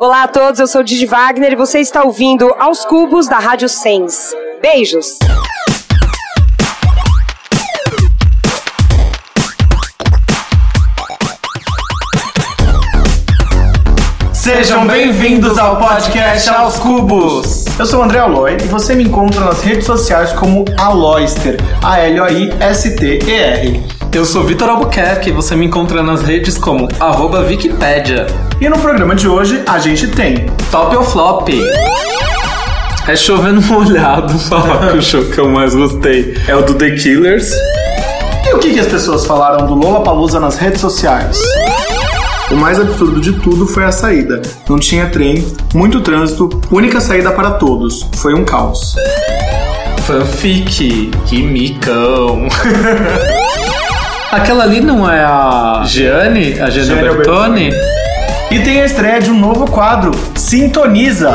Olá a todos, eu sou Didi Wagner e você está ouvindo Aos Cubos da Rádio Sens. Beijos! Sejam bem-vindos ao podcast Aos Cubos. Eu sou o André Aloy e você me encontra nas redes sociais como Aloyster, A-L-O-I-S-T-E-R. Eu sou Vitor Albuquerque e você me encontra nas redes como arroba Wikipédia. E no programa de hoje a gente tem Top ou Flop? É chovendo molhado falar que o show que eu mais gostei é o do The Killers. E o que, que as pessoas falaram do Lola Palusa nas redes sociais? O mais absurdo de tudo foi a saída. Não tinha trem, muito trânsito, única saída para todos. Foi um caos. Fanfic, que micão. Aquela ali não é a Gianni, a Gianni Bertoni? E tem a estreia de um novo quadro, Sintoniza.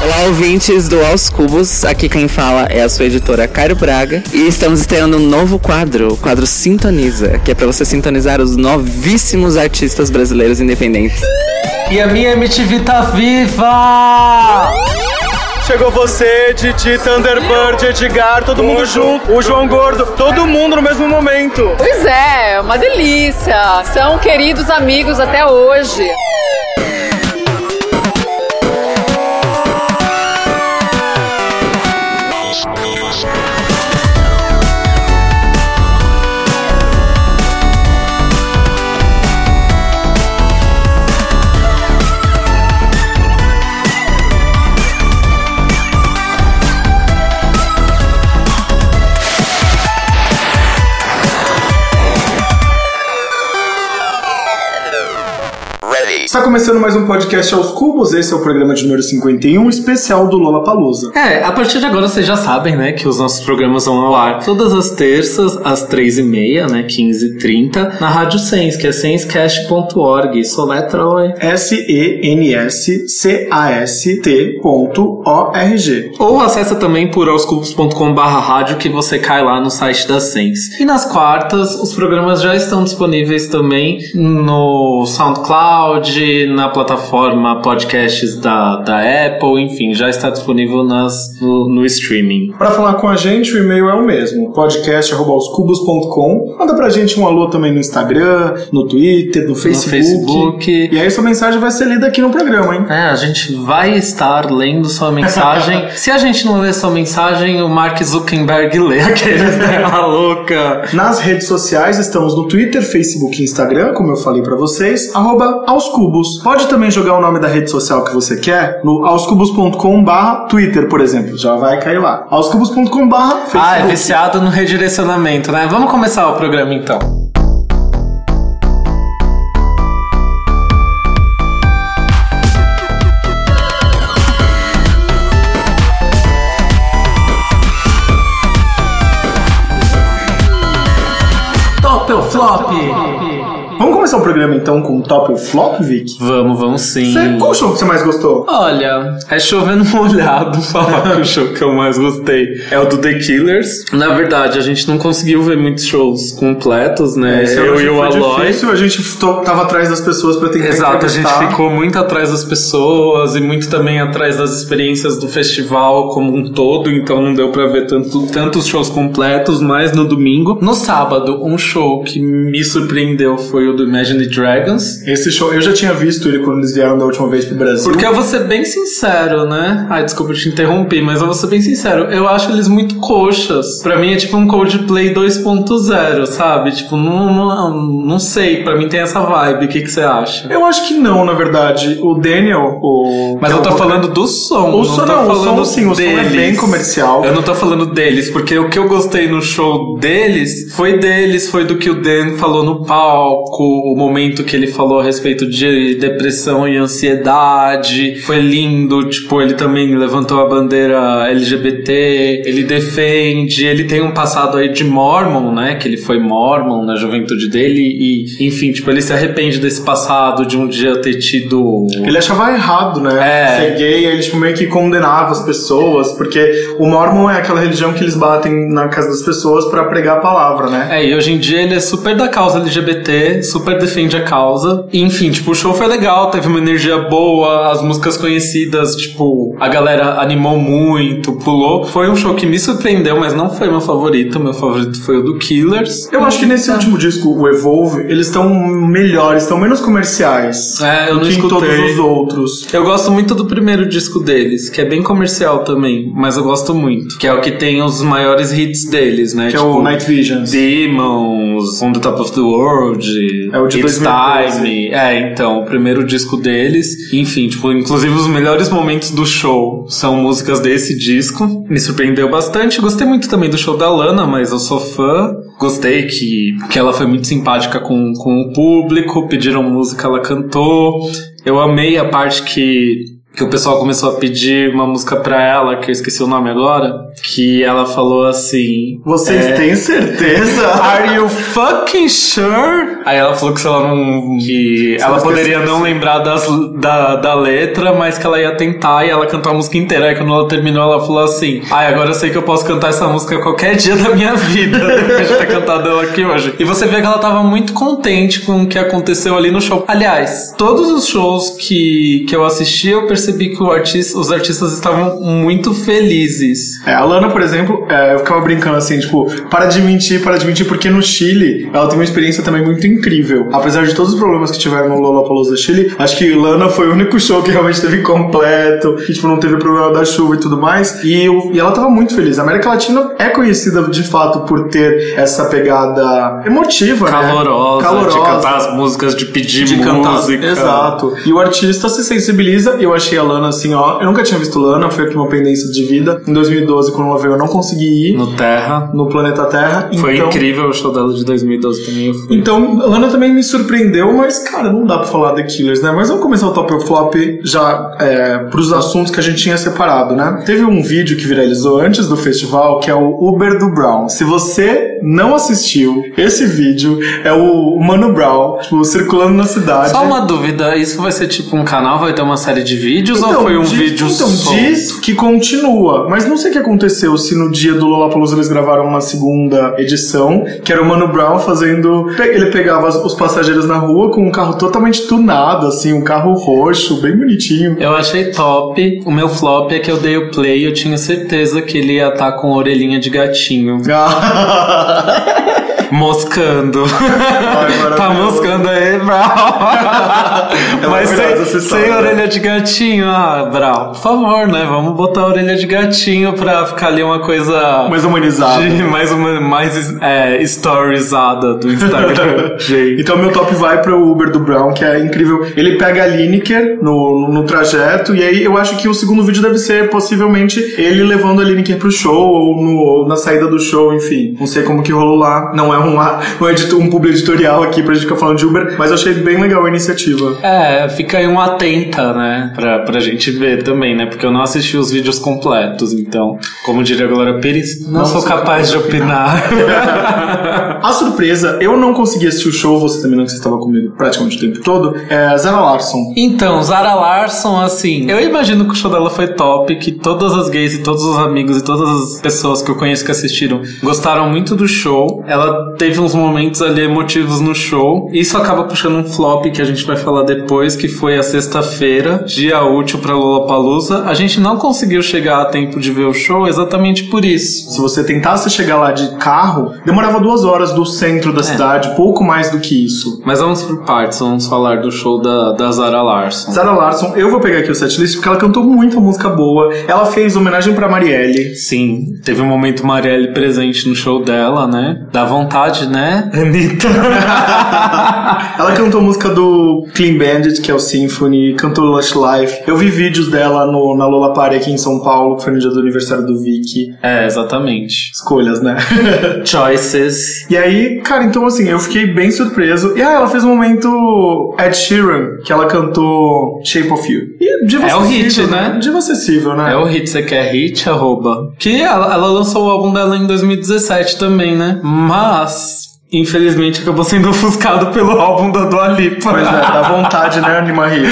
Olá, ouvintes do Aos Cubos. Aqui quem fala é a sua editora Cairo Braga. E estamos estreando um novo quadro, o quadro Sintoniza, que é para você sintonizar os novíssimos artistas brasileiros independentes. E a minha MTV tá viva! Chegou você, Didi, Thunderbird, Edgar, todo mundo junto, o João Gordo, todo mundo no mesmo momento. Pois é, uma delícia. São queridos amigos até hoje. Está começando mais um podcast aos cubos, esse é o programa de número 51, especial do Lola Palusa. É, a partir de agora vocês já sabem, né, que os nossos programas vão ao ar todas as terças, às 3h30, né, 15h30, na Rádio Sens, que é senscast.org. Soletra, oi. S-E-N-S-C-A-S-T.org. Ou acessa também por aoscubos.com.br rádio que você cai lá no site da Sens. E nas quartas, os programas já estão disponíveis também no SoundCloud, na plataforma podcasts da, da Apple, enfim, já está disponível nas, no, no streaming. Para falar com a gente, o e-mail é o mesmo, podcast.aoscubos.com. Manda pra gente um alô também no Instagram, no Twitter, no Facebook. Facebook. E aí sua mensagem vai ser lida aqui no programa, hein? É, a gente vai estar lendo sua mensagem. Se a gente não ler sua mensagem, o Mark Zuckerberg lê aqueles, né? A louca. Nas redes sociais estamos no Twitter, Facebook e Instagram, como eu falei pra vocês, arroba aos cubos. Pode também jogar o nome da rede social que você quer no aoscubos.com barra Twitter, por exemplo. Já vai cair lá. aoscubos.com barra Facebook. Ah, é viciado no redirecionamento, né? Vamos começar o programa então. Top ou flop? Vamos começar o programa então com o top ou flop, Vic? Vamos, vamos sim. Você, qual show que você mais gostou? Olha, é chovendo molhado falar que o show que eu mais gostei é o do The Killers. Na verdade, a gente não conseguiu ver muitos shows completos, né? Esse eu e o Aloy. difícil, a gente tava atrás das pessoas pra tentar Exato, a gente ficou muito atrás das pessoas e muito também atrás das experiências do festival como um todo, então não deu pra ver tanto, tantos shows completos, mas no domingo. No sábado, um show que me surpreendeu foi o do Imagine Dragons. Esse show, eu já tinha visto ele quando eles vieram da última vez pro Brasil. Porque eu vou ser bem sincero, né? Ai, desculpa te interromper, mas eu vou ser bem sincero. Eu acho eles muito coxas. Pra mim é tipo um Coldplay 2.0, sabe? Tipo, não, não, não sei. Pra mim tem essa vibe. O que, que você acha? Eu acho que não, na verdade. O Daniel, o. Mas eu tô o- falando do som. O não som tô não, o falando som sim, o som é deles. bem comercial. Eu não tô falando deles, porque o que eu gostei no show deles foi deles, foi do que o Dan falou no palco, o momento que ele falou a respeito de depressão e ansiedade. Foi lindo, tipo, ele também levantou a bandeira LGBT, ele defende, ele tem um passado aí de mormon, né? Que ele foi mormon na juventude dele e, enfim, tipo, ele se arrepende desse passado, de um dia ter tido Ele achava errado, né? É. Ser gay, ele tipo, meio que condenava as pessoas, porque o Mormon é aquela religião que eles batem na casa das pessoas pra pregar a palavra, né? É, e hoje em dia ele é super da causa LGBT, super defende a causa. E, enfim, tipo, o show foi legal, teve uma energia boa, as músicas conhecidas, tipo, a galera animou muito, pulou. Foi um show que me surpreendeu, mas não foi meu favorito. Meu favorito foi o do Killers. Eu acho que nesse último disco, o Evolve, eles estão melhores, estão menos comerciais. É, eu não que escutei. todos os outros. Eu gosto muito do primeiro disco deles, que é bem comercial também, mas eu gosto muito. Que é o que tem os maiores hits deles, né? Que é o Night Visions. Demons, On the Top of the World, É o de It's 2012. Time. É, então, o primeiro disco deles. Enfim, tipo, inclusive os melhores momentos do show são músicas desse disco. Me surpreendeu bastante. Gostei muito também do show da Lana, mas eu sou fã. Gostei que, que ela foi muito simpática com, com o público, pediram música, ela cantou. Eu amei a parte que, que o pessoal começou a pedir uma música pra ela, que eu esqueci o nome agora, que ela falou assim. Vocês é, têm certeza? Are you fucking sure? Aí ela falou que se ela não. que ela poderia não lembrar das, da, da letra, mas que ela ia tentar e ela cantou a música inteira. Aí quando ela terminou, ela falou assim: Ai, agora eu sei que eu posso cantar essa música qualquer dia da minha vida, depois de ter cantado ela aqui hoje. E você vê que ela tava muito contente com o que aconteceu ali no show. Aliás, todos os shows que, que eu assisti, eu percebi que o artista, os artistas estavam muito felizes. É, a Lana, por exemplo, é, eu ficava brincando assim, tipo, para de mentir, para de mentir, porque no Chile ela teve uma experiência também muito incrível. Apesar de todos os problemas que tiveram no Lollapalooza Chile, acho que Lana foi o único show que realmente teve completo, que tipo, não teve problema da chuva e tudo mais. E, o- e ela tava muito feliz. A América Latina é conhecida de fato por ter essa pegada emotiva, Calorosa, né? Calorosa. de cantar as músicas, de pedir de cantar. música. Exato. E o artista se sensibiliza. Eu achei a Lana assim, ó. Eu nunca tinha visto Lana, foi aqui uma pendência de vida. Em 2012, quando ela veio, eu não consegui ir No Terra. no planeta Terra. Foi então, incrível o show dela de 2012 também. Então, a Lana também me surpreendeu, mas, cara, não dá pra falar The Killers, né? Mas vamos começar o top ou flop já é, pros assuntos que a gente tinha separado, né? Teve um vídeo que viralizou antes do festival, que é o Uber do Brown. Se você não assistiu, esse vídeo é o Mano Brown, tipo, circulando na cidade. Só uma dúvida, isso vai ser tipo um canal, vai ter uma série de vídeos ou foi um diz- vídeo então, só? diz que continua, mas não sei o que aconteceu, se no dia do Lollapalooza eles gravaram uma segunda edição, que era o Mano Brown fazendo... Ele pegava os passageiros na rua com um carro totalmente tunado, assim, um carro roxo, bem bonitinho. Eu achei top. O meu flop é que eu dei o play, eu tinha certeza que ele ia estar com orelhinha de gatinho. Moscando. tá maravilhoso. moscando aí, Brau. É Mas sem, sem né? orelha de gatinho. Ah, Brau, por favor, né? Vamos botar a orelha de gatinho pra ficar ali uma coisa. Mais humanizado. de- mais uma mais é, storyzada do Instagram. Então meu top vai pro Uber do Brown, que é incrível. Ele pega a Lineker no, no trajeto, e aí eu acho que o segundo vídeo deve ser possivelmente ele levando a Lineker pro show, ou no- na saída do show, enfim. Não sei como que rolou lá. Não é um, um, edito- um publi editorial aqui pra gente ficar falando de Uber, mas eu achei bem legal a iniciativa. É, fica aí um atenta, né? Pra, pra gente ver também, né? Porque eu não assisti os vídeos completos, então, como diria a Glória Pires, não, Não sou sou capaz de opinar. A surpresa, eu não consegui assistir o show, você também não, que você estava comigo praticamente o tempo todo, é Zara Larson. então, Zara Larson, assim, eu imagino que o show dela foi top, que todas as gays e todos os amigos e todas as pessoas que eu conheço que assistiram gostaram muito do show. Ela teve uns momentos ali emotivos no show. Isso acaba puxando um flop que a gente vai falar depois, que foi a sexta-feira, dia útil pra Lollapalooza. A gente não conseguiu chegar a tempo de ver o show exatamente por isso. Se você tentasse chegar lá de carro, demorava duas horas do centro da cidade, pouco mais do que isso. Mas vamos por partes, vamos falar do show da, da Zara Larson. Zara Larson, eu vou pegar aqui o setlist porque ela cantou muita música boa. Ela fez homenagem pra Marielle. Sim, teve um momento Marielle presente no show dela, né? Dá vontade, né, Anitta? Ela cantou música do Clean Bandit, que é o Symphony, cantou Lush Life. Eu vi vídeos dela no, na Lola Party aqui em São Paulo, que foi no dia do aniversário do Vicky. é, exatamente. Escolhas, né? Choices. E aí, cara, então assim, eu fiquei bem surpreso. E ah, ela fez um momento Ed Sheeran, que ela cantou Shape of You. E diva É o acessível, hit, né? Diva acessível, né? É o hit, você quer hit, arroba. Que ela, ela lançou o álbum dela em 2017 também, né? Mas, us. Infelizmente acabou sendo ofuscado pelo álbum da Dua Lipa. Pois é, dá vontade, né, Anne Marie?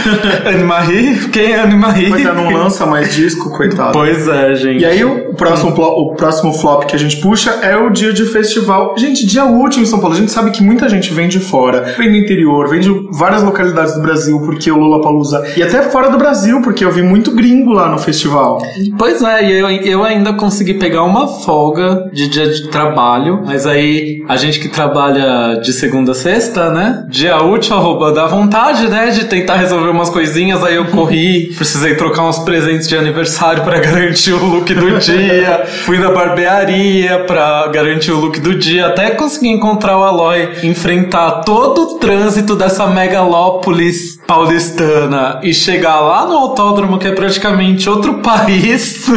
Anne Marie? Quem é Anne Marie? Pois é, não lança mais disco, coitado. Pois é, gente. E aí o próximo, o próximo flop que a gente puxa é o dia de festival. Gente, dia útil em São Paulo. A gente sabe que muita gente vem de fora, vem do interior, vem de várias localidades do Brasil, porque o Lollapalooza... E até fora do Brasil, porque eu vi muito gringo lá no festival. Pois é, e eu, eu ainda consegui pegar uma folga de dia de trabalho, mas aí a gente que trabalha de segunda a sexta, né? Dia útil, arroba, dá vontade, né? De tentar resolver umas coisinhas, aí eu corri, precisei trocar uns presentes de aniversário pra garantir o look do dia, fui na barbearia pra garantir o look do dia, até consegui encontrar o Aloy, enfrentar todo o trânsito dessa megalópolis paulistana e chegar lá no autódromo, que é praticamente outro país.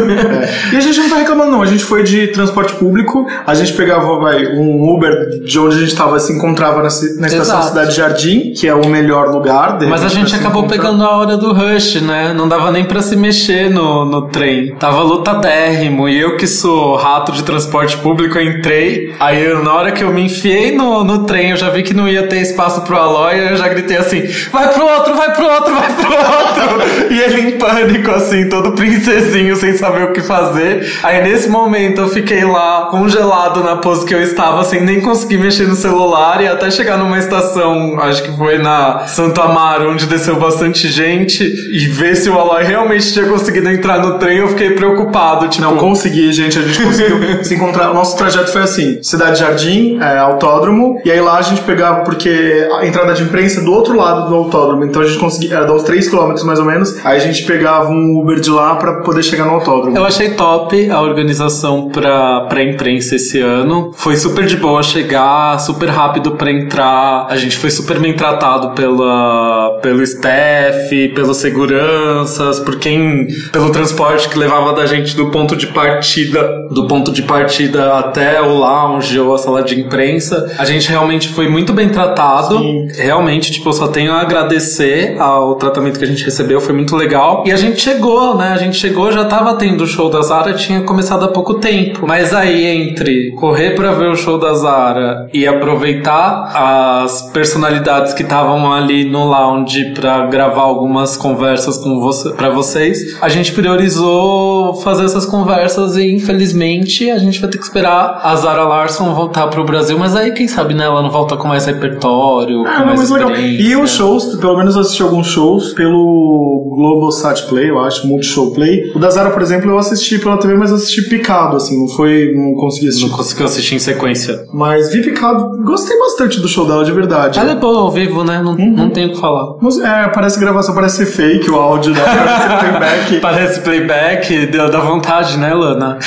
E a gente não tá reclamando, não. A gente foi de transporte público, a gente pegava vai, um Uber de onde a gente tava, se encontrava na, na estação Exato. Cidade Jardim, que é o melhor lugar. Mas a gente acabou encontrar. pegando a hora do rush, né? Não dava nem pra se mexer no, no trem. Tava lotadérrimo. E eu que sou rato de transporte público, eu entrei. Aí na hora que eu me enfiei no, no trem, eu já vi que não ia ter espaço pro Aloy. Eu já gritei assim: vai pro outro, vai pro outro, vai pro outro. e ele em pânico, assim, todo princesinho, sem saber o que fazer. Aí nesse momento eu fiquei lá, congelado na pose que eu estava, sem nem conseguir mexer no celular. E até chegar numa estação, acho que foi na Santo Amaro, onde desceu bastante gente, e ver se o Aloy realmente tinha conseguido entrar no trem, eu fiquei preocupado. Tipo, Não consegui, gente. A gente conseguiu se encontrar. O nosso trajeto foi assim: Cidade Jardim, é, autódromo. E aí lá a gente pegava, porque a entrada de imprensa é do outro lado do autódromo. Então a gente conseguia, era dar uns 3km mais ou menos. Aí a gente pegava um Uber de lá pra poder chegar no autódromo. Eu achei top a organização pra, pra imprensa esse ano. Foi super de boa chegar, super rápido pra entrar. A gente foi super bem tratado pela, pelo staff, pelos seguranças, por quem. pelo transporte que levava da gente do ponto de partida, do ponto de partida até o lounge ou a sala de imprensa. A gente realmente foi muito bem tratado. Sim. Realmente, tipo, eu só tenho a agradecer ao tratamento que a gente recebeu, foi muito legal. E a gente chegou, né? A gente chegou, já tava tendo o show da Zara, tinha começado há pouco tempo. Mas aí, entre correr pra ver o show da Zara e aproveitar as personalidades que estavam ali no lounge pra gravar algumas conversas com você, para vocês, a gente priorizou fazer essas conversas e, infelizmente, a gente vai ter que esperar a Zara Larson voltar pro Brasil. Mas aí, quem sabe, né? Ela não volta com mais repertório, Ah, com não, mais mas legal. E os shows, pelo menos eu assisti alguns shows pelo Globosat Play, eu acho, Multishow Play. O da Zara, por exemplo, eu assisti pela TV, mas assisti picado, assim, não foi, não consegui assistir. Não conseguiu assistir em sequência. Mas vi picado, gostei bastante do show dela, de verdade. Ela é boa ao vivo, né? Não, não tenho o que falar. Mas, É, parece gravação, parece fake o áudio, né? Parece playback. Parece playback, deu da vontade, né, Lana?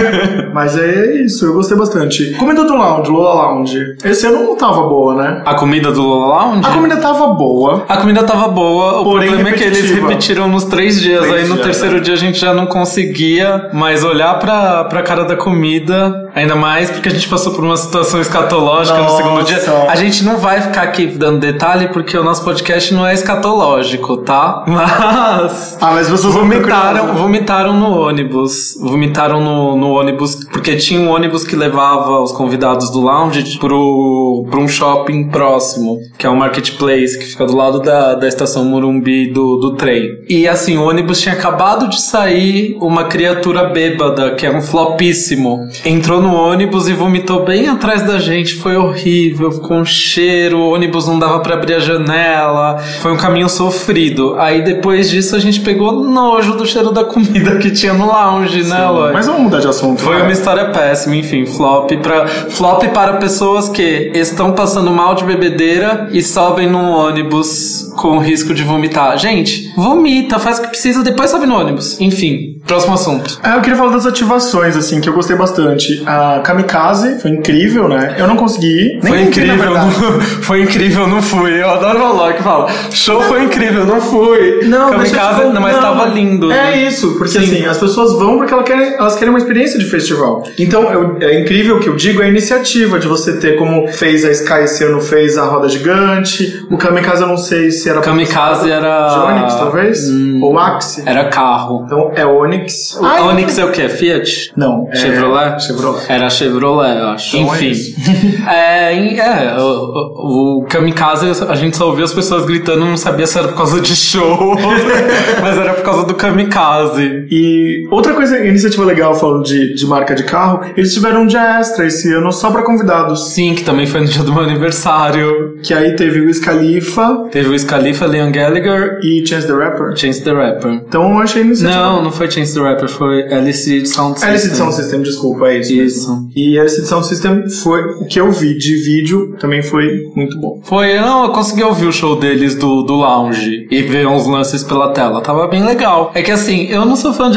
Mas é isso, eu gostei bastante. Comida do Lounge, Lola Lounge. Esse ano não tava boa, né? A comida do Lounge? A comida tava boa. A comida tava boa, o Porém problema é que eles repetitiva. repetiram nos três dias. Três aí no dias, terceiro né? dia a gente já não conseguia mais olhar pra, pra cara da comida. Ainda mais porque a gente passou por uma situação escatológica no segundo dia. Nossa. A gente não vai ficar aqui dando detalhe porque o nosso podcast não é escatológico, tá? Mas. Ah, mas vocês Vomitaram, vomitaram no ônibus. Vomitaram no, no ônibus, porque tinha um ônibus que levava os convidados do lounge pro, pro um shopping próximo, que é o Marketplace, que fica do lado da, da estação Morumbi do, do trem. E assim, o ônibus tinha acabado de sair uma criatura bêbada, que era um flopíssimo. Entrou no ônibus e vomitou bem atrás da gente. Foi horrível, ficou um cheiro, o ônibus não dava pra abrir a janela. Foi um caminho sofrido. Aí depois disso a gente pegou nojo do cheiro da comida que tinha no lounge, né, Eloy? Mas vamos mudar de assunto. Foi vai. uma história péssima, enfim, flop para flop para pessoas que estão passando mal de bebedeira e sobem num ônibus com risco de vomitar. Gente, vomita, faz o que precisa, depois sobe no ônibus. Enfim, próximo assunto. É, eu queria falar das ativações, assim, que eu gostei bastante. A Kamikaze foi incrível, né? Eu não consegui foi incrível, não, foi incrível, não fui. Eu adoro o Alok que fala, show foi incrível, não fui. Não, Kamikaze, te falar- mas não, tava lindo. É né? isso, porque Sim. assim, as pessoas vão porque elas querem, elas querem uma experiência de festival. Então, eu- é incrível o que eu digo, é a iniciativa de você ter, como fez a Sky esse ano, fez a Roda Gigante. O Kamikaze eu não sei se era... Kamikaze era. Onix, talvez? Hum. Ou Axie? Era carro. Então, é Onix. O Onix é o que? Fiat? Não, é Chevrolet? Era Chevrolet, eu acho. Então é Enfim. É, é, o, o, Kamikaze, a gente só ouvia as pessoas gritando, não sabia se era por causa de show, mas era por causa do Kamikaze. E outra coisa, iniciativa legal falando de, de marca de carro, eles tiveram um dia extra esse ano só pra convidados. Sim, que também foi no dia do meu aniversário. Que aí teve o Wiz Khalifa Teve o Khalifa, Liam Gallagher e Chance the Rapper. Chance the Rapper. Então eu achei iniciativa. Não, não foi Chance the Rapper, foi LC de Sound System. LCD Sound System, desculpa, é isso. Isso. E LCD Sound System foi o que eu vi de vídeo, também foi muito bom. Foi, não, eu consegui ouvir o show deles do, do lounge e ver uns lances pela tela. Tava bem legal. É que assim, eu não sou fã de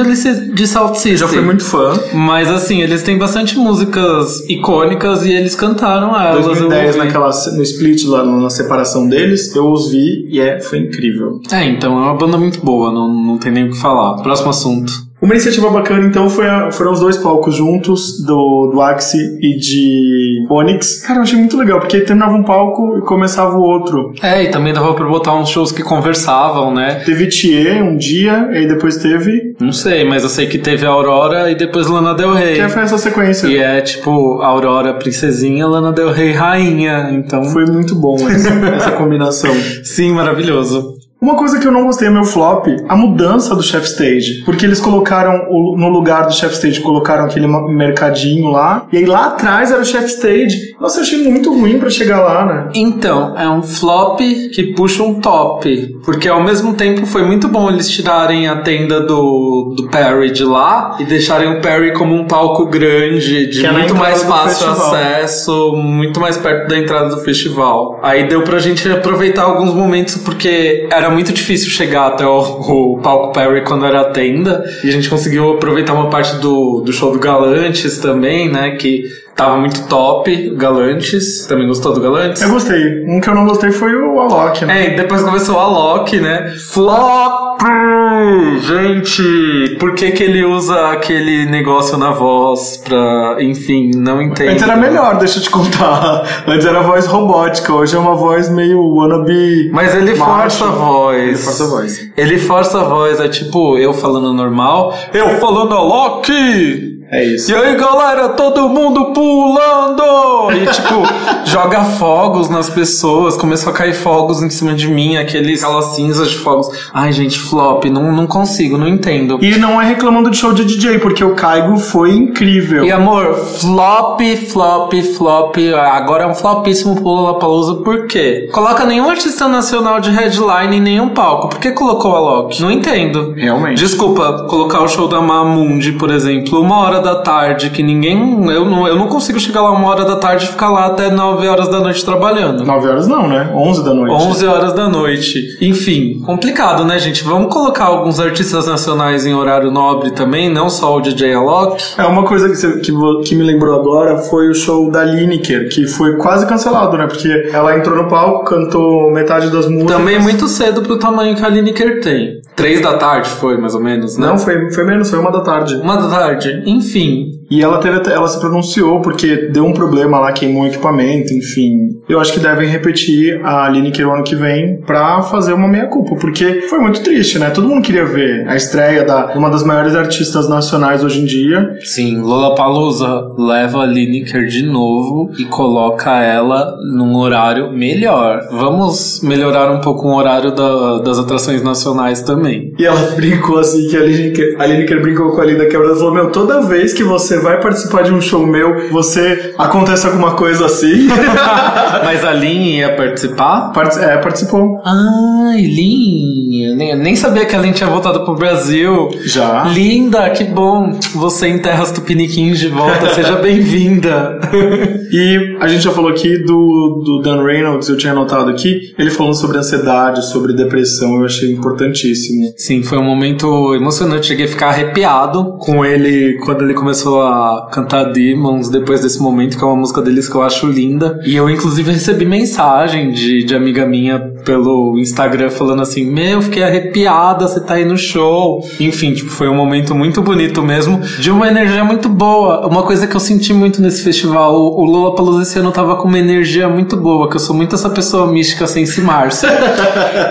de Sound System. Já fui muito fã. Mas assim, eles têm bastante músicas icônicas e eles cantaram elas. eu 2010, ouvi. naquela, no split lá na separação deles, eu os vi e é, foi incrível. É, então é uma banda muito boa, não, não tem nem o que falar. Próximo assunto. Uma iniciativa bacana, então, foi a- foram os dois palcos juntos, do, do Axie e de Onyx. Cara, eu achei muito legal, porque terminava um palco e começava o outro. É, e também dava pra botar uns shows que conversavam, né? Teve Thier um dia, e aí depois teve... Não sei, mas eu sei que teve a Aurora e depois Lana Del Rey. Que foi essa sequência. E é tipo Aurora princesinha, Lana Del Rey rainha. Então, Foi muito bom essa, essa combinação. sim, maravilhoso. Uma coisa que eu não gostei é meu flop, a mudança do chef stage. Porque eles colocaram, o- no lugar do chef stage, colocaram aquele mercadinho lá. E aí lá atrás era o chef stage. Nossa, eu achei muito ruim pra chegar lá, né? Então, é um flop que puxa um top. Porque ao mesmo tempo foi muito bom eles tirarem a tenda do, do Perry de lá e deixarem o Perry como um palco grande, de Que é muito mais fácil acesso, muito mais perto da entrada do festival. Aí deu pra gente aproveitar alguns momentos porque era muito difícil chegar até o, o palco Perry quando era tenda. E a gente conseguiu aproveitar uma parte do, do show do Galantes também, né? Que tava muito top. Galantes. Também gostou do Galantes? Eu gostei. Um que eu não gostei foi o Alok, né? É, e depois começou a Loki, né? Flop! Gente, por que que ele usa aquele negócio na voz pra... Enfim, não entendo. Antes era melhor, deixa eu te contar. Antes era voz robótica, hoje é uma voz meio wannabe. Mas ele macho. força a voz. Ele força a voz. Ele força a voz, é tipo eu falando normal. Eu falando a Loki! É isso. E aí galera, todo mundo pulando! E tipo, joga fogos nas pessoas, começou a cair fogos em cima de mim, aqueles, aquelas cinzas de fogos. Ai gente, flop, não, não consigo, não entendo. E não é reclamando de show de DJ, porque o Caigo foi incrível. E amor, flop, flop, flop. Agora é um flopíssimo pro Lollapalooza, por quê? Coloca nenhum artista nacional de headline em nenhum palco. Por que colocou a Loki? Não entendo. Realmente. Desculpa, colocar o show da Mamundi, por exemplo, uma hora da tarde, que ninguém. Eu não, eu não consigo chegar lá uma hora da tarde e ficar lá até 9 horas da noite trabalhando. 9 horas não, né? 11 da noite. 11 horas da noite. Enfim, complicado, né, gente? Vamos colocar alguns artistas nacionais em horário nobre também, não só o DJ Alok. É, uma coisa que, você- que, que me lembrou agora foi o show da Lineker, que foi quase cancelado, né? Porque ela entrou no palco, cantou metade das músicas. Também muito cedo pro tamanho que a Lineker tem. Três da tarde foi, mais ou menos, né? Não, foi, foi menos, foi uma da tarde. Uma da tarde. Enfim. Enfim, e ela teve até- ela se pronunciou porque deu um problema lá, queimou o equipamento, enfim. Eu acho que devem repetir a Lineker o ano que vem pra fazer uma meia-culpa, porque foi muito triste, né? Todo mundo queria ver a estreia da uma das maiores artistas nacionais hoje em dia. Sim, Lollapalooza leva a Lineker de novo e coloca ela num horário melhor. Vamos melhorar um pouco o horário da- das atrações nacionais também. E ela brincou assim, que a Lineker, a Lineker brincou com a Linda Quebra e falou: Meu, toda vez que você vai participar de um show meu, você acontece alguma coisa assim. Mas a Lin ia participar? Parti- é, participou. Ai, Lin. Nem, nem sabia que a Lin tinha voltado pro Brasil. Já. Linda, que bom. Você em terras tupiniquins de volta. Seja bem-vinda. E a gente já falou aqui do, do Dan Reynolds, eu tinha anotado aqui, ele falando sobre ansiedade, sobre depressão, eu achei importantíssimo. Sim, foi um momento emocionante. Cheguei a ficar arrepiado com ele quando ele começou a cantar Demons depois desse momento, que é uma música deles que eu acho linda. E eu, inclusive, recebi mensagem de, de amiga minha pelo Instagram falando assim: Meu, fiquei arrepiada, você tá aí no show. Enfim, tipo, foi um momento muito bonito mesmo, de uma energia muito boa. Uma coisa que eu senti muito nesse festival, o, o Lollapalooza esse ano tava com uma energia muito boa, que eu sou muito essa pessoa mística sem se Márcia.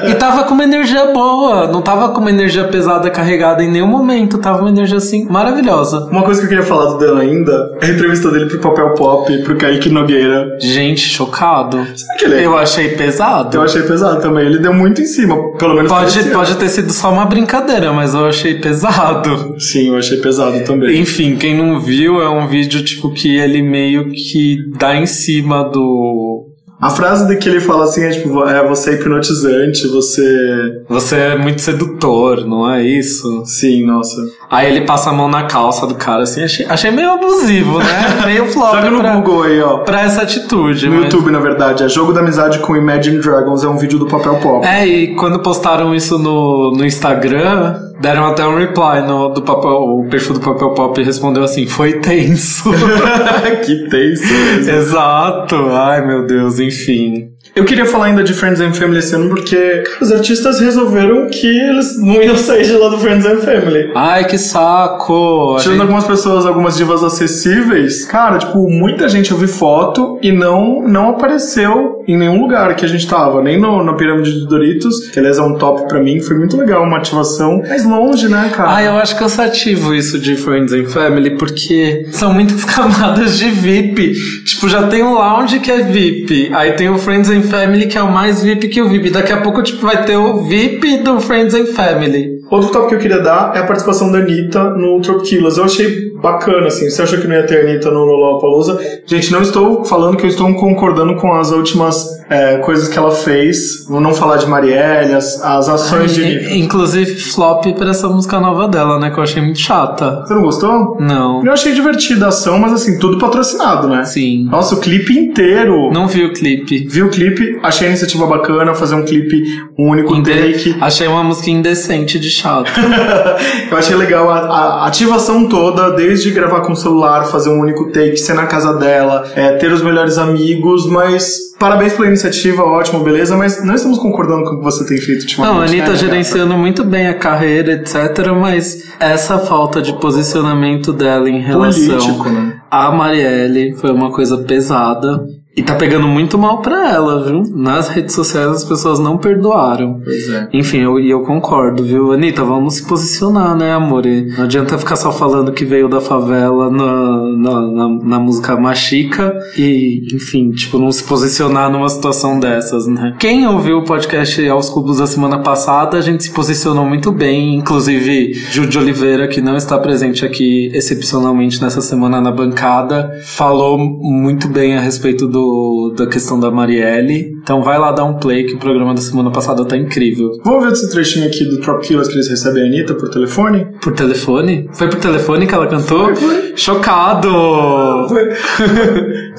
e tava com uma energia boa, não tava com uma energia pesada carregada em nenhum momento, tava uma energia assim maravilhosa. Uma coisa que eu queria falar falar do Dan ainda é a entrevista dele pro Papel Pop, pro Kaique Nogueira. Gente, chocado. que ele é? Eu achei pesado. Eu achei pesado também. Ele deu muito em cima, pelo menos Pode, parecia. pode ter sido só uma brincadeira, mas eu achei pesado. Sim, eu achei pesado também. Enfim, quem não viu é um vídeo tipo que ele meio que dá em cima do. A frase de que ele fala assim é tipo, é, você é hipnotizante, você... Você é muito sedutor, não é isso? Sim, nossa. Aí ele passa a mão na calça do cara, assim, achei, achei meio abusivo, né? Meio flop Joga no pra, Google aí, ó. pra essa atitude. No mas- YouTube, na verdade, é Jogo da Amizade com Imagine Dragons, é um vídeo do Papel Pop. É, e quando postaram isso no, no Instagram, deram até um reply no, do papel, o perfil do Papel Pop respondeu assim, foi tenso. que tenso mesmo. Exato. Ai, meu Deus, enfim. Eu queria falar ainda de Friends and Family esse ano porque os artistas resolveram que eles não iam sair de lá do Friends and Family. Ai, que saco. Tirando gente- algumas pessoas, algumas divas acessíveis, cara, tipo, muita gente eu vi foto e não, não apareceu em nenhum lugar que a gente tava, nem no, na pirâmide de Doritos, que aliás é um top pra mim, foi muito legal, uma ativação mais longe, né, cara? Ah, eu acho cansativo isso de Friends and Family, porque são muitas camadas de VIP. Tipo, já tem um lounge que é VIP, aí tem o Friends and Family que é o mais VIP que o VIP. Daqui a pouco, tipo, vai ter o VIP do Friends and Family. Outro top que eu queria dar é a participação da Anitta no Tropiquilas. Eu achei bacana, assim. Você achou que não ia ter a Anitta no Lollapalooza? Gente, não estou falando que eu estou concordando com as últimas é, coisas que ela fez. Vou não falar de Marielle, as, as ações de Anitta. I- Inclusive, flop pra essa música nova dela, né? Que eu achei muito chata. Você não gostou? Não. Eu achei divertida a ação, mas assim, tudo patrocinado, né? Sim. Nossa, o clipe inteiro. Não vi o clipe. Vi o clipe, achei a iniciativa bacana, fazer um clipe, único Inde- take. Achei uma música indecente de chato. eu achei legal a, a ativação toda, desde gravar com o celular, fazer um único take, ser na casa dela, é, ter os melhores amigos, mas parabéns pela iniciativa, ótimo, beleza, mas não estamos concordando com o que você tem feito ultimamente. Não, a Anitta né, gata? gerenciando muito bem a carreira, etc. Mas essa falta de posicionamento dela em relação Político, né? a Marielle foi uma coisa pesada. E tá pegando muito mal pra ela, viu? Nas redes sociais as pessoas não perdoaram. Pois é. Enfim, eu, e eu concordo, viu? Anitta, vamos se posicionar, né, amor? E não adianta ficar só falando que veio da favela na, na, na, na música Machica e, enfim, tipo, não se posicionar numa situação dessas, né? Quem ouviu o podcast Aos Cubos da semana passada, a gente se posicionou muito bem, inclusive Júlio de Oliveira, que não está presente aqui excepcionalmente nessa semana na bancada, falou muito bem a respeito do, da questão da Marielle. Então vai lá dar um play que o programa da semana passada tá incrível. Vamos ver esse trechinho aqui do Trop Killers que eles recebem a Anitta por telefone? Por telefone? Foi por telefone que ela cantou? Foi, foi. Chocado!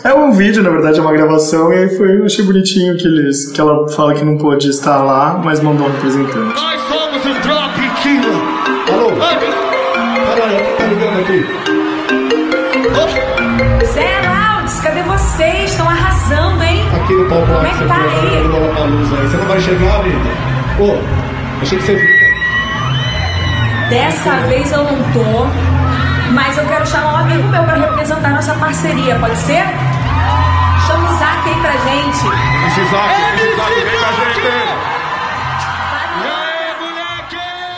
é um vídeo, na verdade, é uma gravação, e aí foi, eu achei bonitinho que, eles, que ela fala que não pôde estar lá, mas mandou um representante. Nós somos o Drop Killer. Alô? Peraí, ligando aqui. No palco lá Como é que que você tá aí? no Lollapalooza aí. Você não vai chegar, Anitta? Pô, achei que você... Dessa vez eu não tô, mas eu quero chamar um amigo meu para representar nossa parceria, pode ser? Chama o Isaac aí pra gente. Esse Isaac, esse Isaac vem com a gente.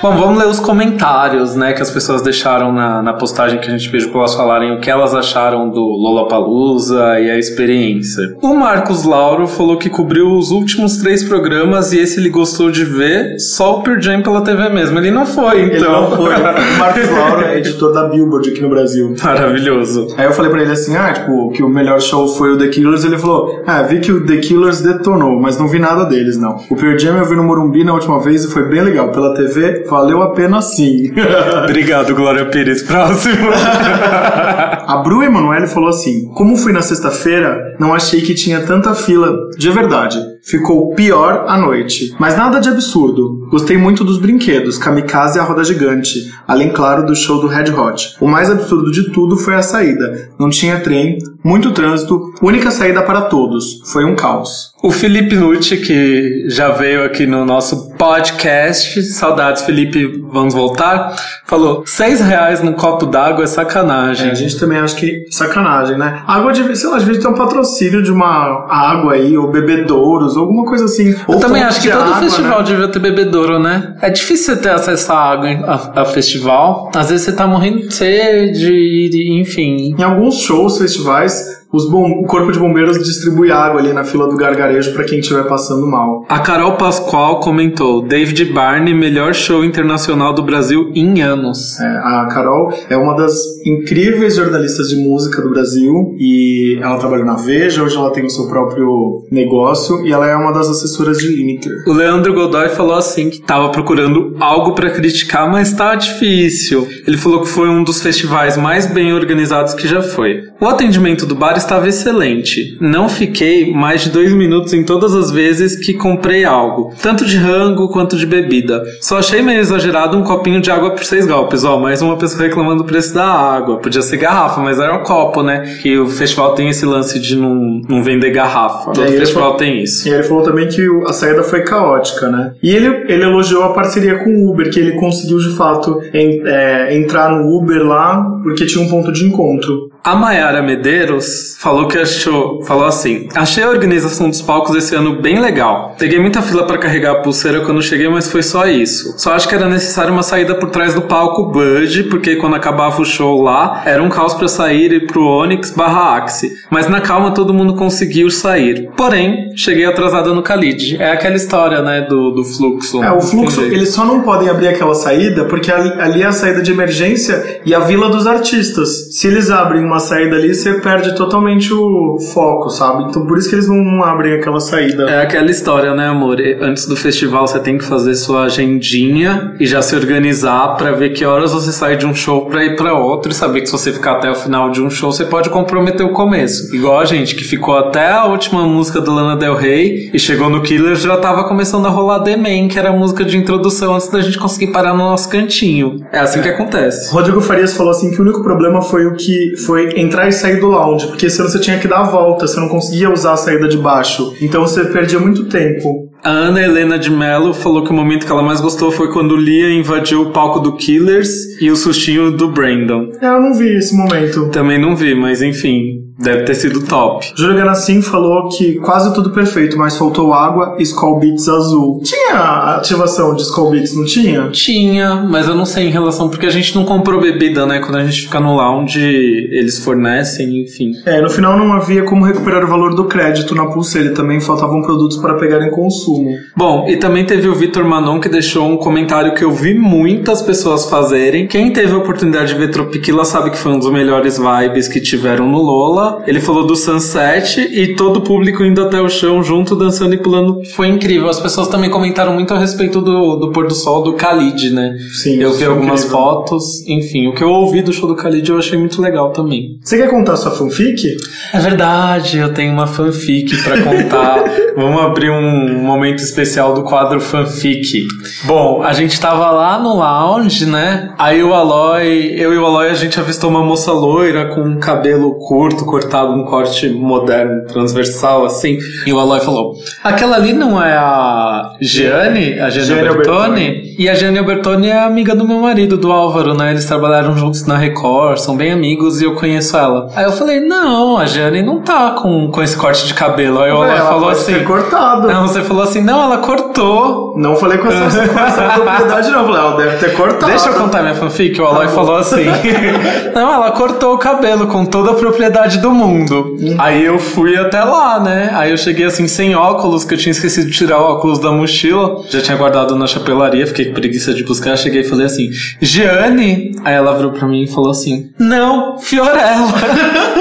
Bom, vamos ler os comentários, né, que as pessoas deixaram na, na postagem que a gente pediu pra elas falarem o que elas acharam do Lollapalooza e a experiência. O Marcos Lauro falou que cobriu os últimos três programas e esse ele gostou de ver só o Pearl Jam pela TV mesmo. Ele não foi, então. Ele não foi. O Marcos Lauro é editor da Billboard aqui no Brasil. Maravilhoso. Aí eu falei pra ele assim, ah, tipo, que o melhor show foi o The Killers, ele falou, ah, vi que o The Killers detonou, mas não vi nada deles, não. O Pearl Jam eu vi no Morumbi na última vez e foi bem legal. Pela TV, valeu a pena sim. Obrigado, Glória Pires. Próximo. A Bru Emanuele falou assim: Como fui na sexta-feira, não achei que tinha tanta fila. De verdade. Ficou pior à noite. Mas nada de absurdo. Gostei muito dos brinquedos, kamikaze e a roda gigante. Além, claro, do show do Red Hot. O mais absurdo de tudo foi a saída. Não tinha trem, muito trânsito, única saída para todos. Foi um caos. O Felipe Nucci, que já veio aqui no nosso podcast, saudades Felipe, vamos voltar, falou, seis reais num copo d'água é sacanagem. É, a gente também acha que sacanagem, né? Água de, sei lá, devia ter um patrocínio de uma água aí, ou bebedouros, bebedouros, alguma coisa assim. Eu Ou também fontes acho que todo água, festival né? devia ter bebedouro, né? É difícil você ter acesso à água a, a festival. Às vezes você tá morrendo de sede, enfim. Em alguns shows, festivais, o corpo de bombeiros distribui água ali na fila do gargarejo pra quem estiver passando mal. A Carol Pascoal comentou: David Barney, melhor show internacional do Brasil em anos. É, a Carol é uma das incríveis jornalistas de música do Brasil e ela trabalha na Veja, hoje ela tem o seu próprio negócio e ela é uma das assessoras de Lineker. O Leandro Godoy falou assim que tava procurando algo pra criticar, mas tá difícil. Ele falou que foi um dos festivais mais bem organizados que já foi. O atendimento do bar estava excelente. Não fiquei mais de dois minutos em todas as vezes que comprei algo, tanto de rango quanto de bebida. Só achei meio exagerado um copinho de água por seis golpes. Ó, mais uma pessoa reclamando do preço da água. Podia ser garrafa, mas era um copo, né? Que o festival tem esse lance de não, não vender garrafa. Todo festival falou- tem isso. E ele falou também que a saída foi caótica, né? E ele, ele elogiou a parceria com o Uber, que ele conseguiu de fato en- é, entrar no Uber lá porque tinha um ponto de encontro. A Mayara Medeiros falou que achou, falou assim: Achei a organização dos palcos esse ano bem legal. Peguei muita fila para carregar a pulseira quando cheguei, mas foi só isso. Só acho que era necessário uma saída por trás do palco Bud, porque quando acabava o show lá, era um caos para sair e pro Onyx barra Axie. Mas na calma todo mundo conseguiu sair. Porém, cheguei atrasada no Khalid. É aquela história, né, do, do fluxo. É, o fluxo, eles só não podem abrir aquela saída porque ali, ali é a saída de emergência e a vila dos artistas. Se eles abrem uma saída ali, você perde totalmente o foco, sabe? Então por isso que eles não, abrem aquela saída. É aquela história, né, amor? Antes do festival você tem que fazer sua agendinha e já se organizar pra ver que horas você sai de um show pra ir pra outro e saber que se você ficar até o final de um show você pode comprometer o começo. Igual a gente que ficou até a última música do Lana Del Rey e chegou no Killer já tava começando a rolar The Man, que era a música de introdução antes da gente conseguir parar no nosso cantinho. É assim que acontece. Rodrigo Farias falou assim que o único problema foi o que foi entrar e sair do lounge, porque senão você tinha que dar a volta, você não conseguia usar a saída de baixo. Então você perdia muito tempo. A Ana Helena de Mello falou que o momento que ela mais gostou foi quando Lia invadiu o palco do Killers e o sustinho do Brandon. Eu não vi esse momento. Também não vi, mas enfim, deve ter sido top. Júlio Ganassim falou que quase tudo perfeito, mas faltou água e Skull Beats azul. Tinha ativação de Skull Beats, não tinha? Tinha, mas eu não sei em relação, porque a gente não comprou bebida, né? Quando a gente fica no lounge, eles fornecem, enfim. É, no final não havia como recuperar o valor do crédito na pulseira e também faltavam produtos para pegar em consumo. Bom, e também teve o Vitor Manon que deixou um comentário que eu vi muitas pessoas fazerem. Quem teve a oportunidade de ver Tropiquila sabe que foi um dos melhores vibes que tiveram no Lola. Ele falou do Sunset e todo o público indo até o chão junto, dançando e pulando. Foi incrível. As pessoas também comentaram muito a respeito do, do pôr do sol do Khalid, né? Sim, Eu vi algumas incrível. fotos. Enfim, o que eu ouvi do show do Khalid eu achei muito legal também. Você quer contar sua fanfic? É verdade, eu tenho uma fanfic pra contar. Vamos abrir um momento especial do quadro fanfic. Bom, a gente tava lá no lounge, né? Aí o Aloy, eu e o Aloy, a gente avistou uma moça loira com um cabelo curto, cortado, um corte moderno, transversal, assim. E o Aloy falou: Aquela ali não é a Gianni, a Gianni Gianni Albertoni? E a Gianni Albertoni é amiga do meu marido, do Álvaro, né? Eles trabalharam juntos na Record, são bem amigos e eu conheço ela. Aí eu falei, não, a Gianni não tá com, com esse corte de cabelo. Aí o Aloy ela falou assim. cortado. Não, você falou assim, não, ela cortou. Não falei com essa, com essa propriedade, não. Falei, ela deve ter cortado. Deixa eu contar minha fanfic, o Aloy falou assim. não, ela cortou o cabelo com toda a propriedade do mundo. Aí eu fui até lá, né? Aí eu cheguei assim, sem óculos, que eu tinha esquecido de tirar o óculos da mochila. Já tinha guardado na chapelaria, fiquei com preguiça de buscar. Cheguei e falei assim, Gianni? Aí ela virou pra mim e falou assim, não, Fiorella.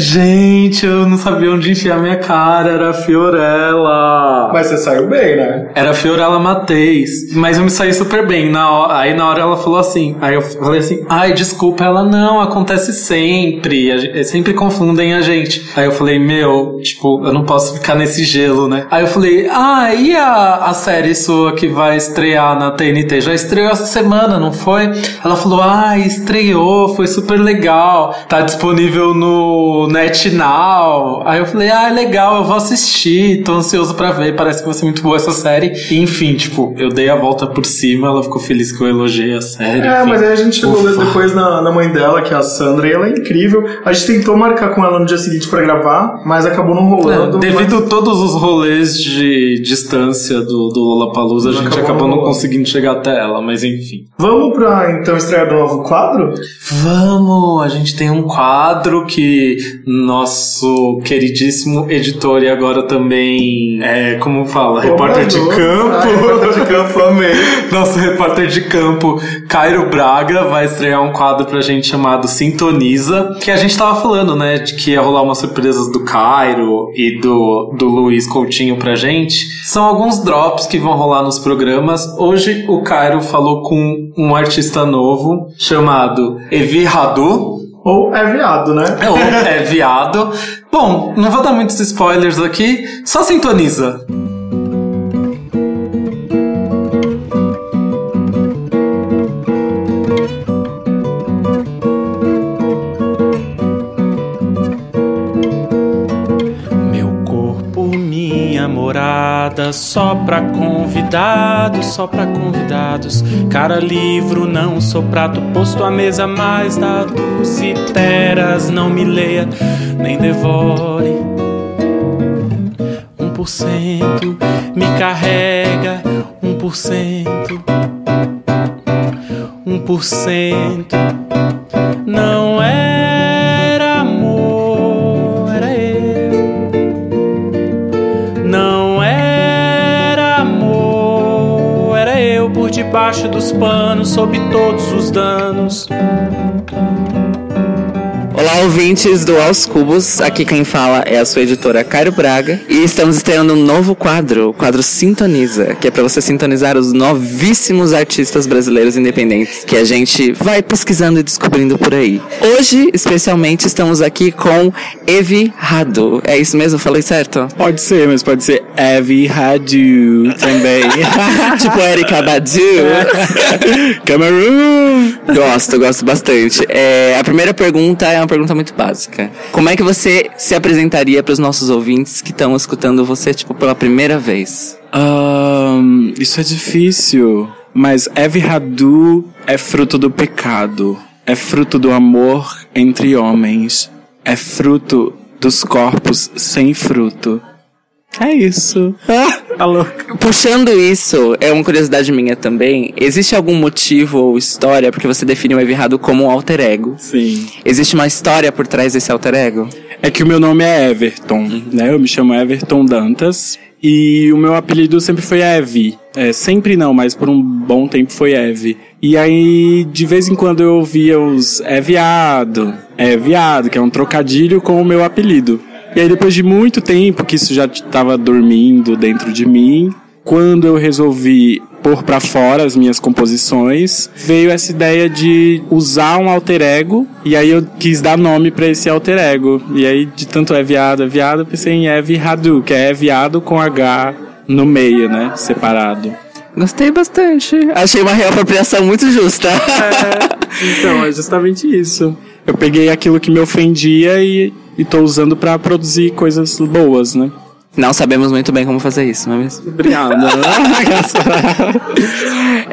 Gente, eu não sabia onde enfiar minha cara, era a Fiorella. Mas você saiu bem, né? Era a Fiorella Mateis. Mas eu me saí super bem. Na hora, aí na hora ela falou assim. Aí eu falei assim: ai, desculpa. Ela não, acontece sempre. A gen- sempre confundem a gente. Aí eu falei: meu, tipo, eu não posso ficar nesse gelo, né? Aí eu falei: ah, e a, a série sua que vai estrear na TNT? Já estreou essa semana, não foi? Ela falou: ah, estreou, foi super legal. Tá disponível no, NetNow. Aí eu falei, ah, legal, eu vou assistir, tô ansioso pra ver, parece que vai ser muito boa essa série. E, enfim, tipo, eu dei a volta por cima, ela ficou feliz que eu elogiei a série. É, enfim. mas aí a gente chegou Ufa. depois na, na mãe dela, que é a Sandra, e ela é incrível. A gente tentou marcar com ela no dia seguinte pra gravar, mas acabou não rolando. É, devido a todos os rolês de distância do, do Lollapalooza, a gente Acabou acabou não não rolando. conseguindo chegar até ela, mas enfim. Vamos pra então estrear do novo quadro? Vamos, a gente tem um quadro que nosso queridíssimo editor e agora também é, como fala, repórter de campo. Ah, repórter de campo, amei. Nosso repórter de campo, Cairo Braga, vai estrear um quadro pra gente chamado Sintoniza, que a gente tava falando, né, de que ia rolar umas surpresas do Cairo e do, do Luiz Coutinho pra gente. São alguns drops que vão rolar nos programas. Hoje o Cairo falou com um artista novo chamado Evi Radu. Ou é viado, né? É, ou é viado. Bom, não vou dar muitos spoilers aqui, só sintoniza. Só pra convidados, só pra convidados. Cara, livro, não sou prato posto à mesa, mais dados e teras. Não me leia, nem devore. Um por cento me carrega, um por cento. Um por cento não debaixo dos panos, sob todos os danos. Olá, ouvintes do Aos Cubos. Aqui quem fala é a sua editora Cairo Braga. E estamos estreando um novo quadro, o quadro Sintoniza, que é pra você sintonizar os novíssimos artistas brasileiros independentes que a gente vai pesquisando e descobrindo por aí. Hoje, especialmente, estamos aqui com Evi Rado. É isso mesmo? Falei certo? Pode ser, mas pode ser Evie Hadu também. tipo Erika Badu. Cameroon! Gosto, gosto bastante. É, a primeira pergunta é uma pergunta muito básica. Como é que você se apresentaria para os nossos ouvintes que estão escutando você, tipo, pela primeira vez? Ahn, isso é difícil. Mas Evie Hadu é fruto do pecado. É fruto do amor entre homens. É fruto dos corpos sem fruto. É isso. Ah, tá louco. Puxando isso, é uma curiosidade minha também. Existe algum motivo ou história porque você define o Evirrado como um alter ego? Sim. Existe uma história por trás desse alter ego? É que o meu nome é Everton, né? Eu me chamo Everton Dantas. E o meu apelido sempre foi Eve. É, sempre não, mas por um bom tempo foi Eve. E aí, de vez em quando eu ouvia os é viado, é viado, que é um trocadilho com o meu apelido. E aí, depois de muito tempo que isso já estava dormindo dentro de mim, quando eu resolvi pôr pra fora as minhas composições, veio essa ideia de usar um alter ego, e aí eu quis dar nome pra esse alter ego. E aí, de tanto é viado, é viado, eu pensei em Evi Radu, que é viado com H no meio, né? Separado. Gostei bastante. Achei uma reapropriação muito justa. Então, é justamente isso. Eu peguei aquilo que me ofendia e, e tô usando pra produzir coisas boas, né? Não sabemos muito bem como fazer isso, não é mesmo? Obrigado.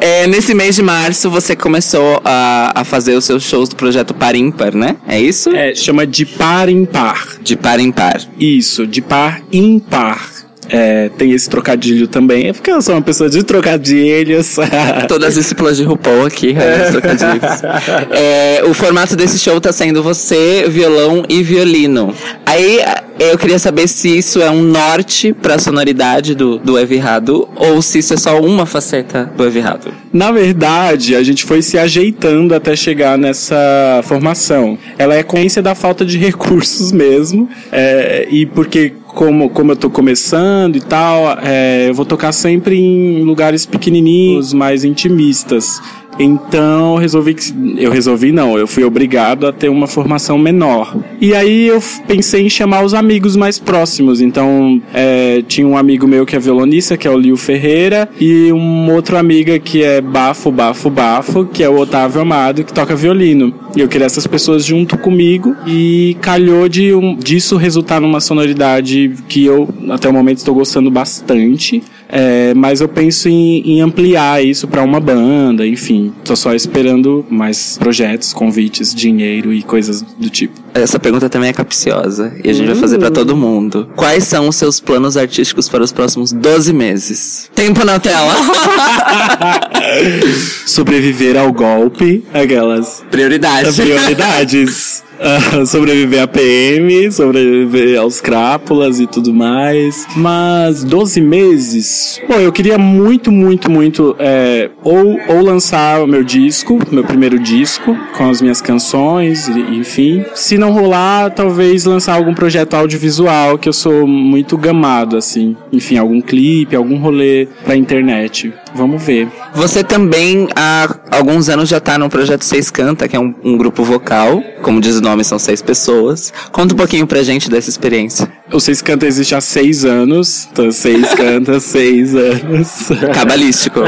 É, nesse mês de março você começou a, a fazer os seus shows do projeto Par Ímpar, né? É isso? é, chama de par em par. De par em par. Isso, de par impar. É, tem esse trocadilho também. É porque eu sou uma pessoa de trocadilhos. Todas as discípulas de RuPaul aqui, né, os trocadilhos. É, o formato desse show tá sendo você, violão e violino. Aí eu queria saber se isso é um norte pra sonoridade do, do Evirrado ou se isso é só uma faceta do Evirrado. Na verdade, a gente foi se ajeitando até chegar nessa formação. Ela é consciência da falta de recursos mesmo. é, e porque, como, como eu tô começando e tal, é, eu vou tocar sempre em lugares pequenininhos, mais intimistas. Então resolvi que. Eu resolvi não, eu fui obrigado a ter uma formação menor. E aí eu pensei em chamar os amigos mais próximos. Então é, tinha um amigo meu que é violonista, que é o Lio Ferreira, e um outro amiga que é bafo, bafo, bafo, que é o Otávio Amado, que toca violino. E eu queria essas pessoas junto comigo e calhou de um, disso resultar numa sonoridade que eu até o momento estou gostando bastante. É, mas eu penso em, em ampliar isso para uma banda, enfim. Tô só esperando mais projetos, convites, dinheiro e coisas do tipo. Essa pergunta também é capciosa e a gente vai fazer pra todo mundo. Quais são os seus planos artísticos para os próximos 12 meses? Tempo na tela. Sobreviver ao golpe, aquelas Prioridade. prioridades. Ah, sobreviver à PM, sobreviver aos crápulas e tudo mais. Mas 12 meses. Bom, eu queria muito, muito, muito é, ou, ou lançar o meu disco, meu primeiro disco, com as minhas canções, enfim. Se não rolar, talvez lançar algum projeto audiovisual, que eu sou muito gamado, assim. Enfim, algum clipe, algum rolê pra internet. Vamos ver. Você também há alguns anos já tá no projeto Seis Canta, que é um, um grupo vocal. Como diz o nome, são seis pessoas. Conta um pouquinho pra gente dessa experiência. O Seis Canta existe há seis anos. Então, Seis Canta, seis anos. Cabalístico.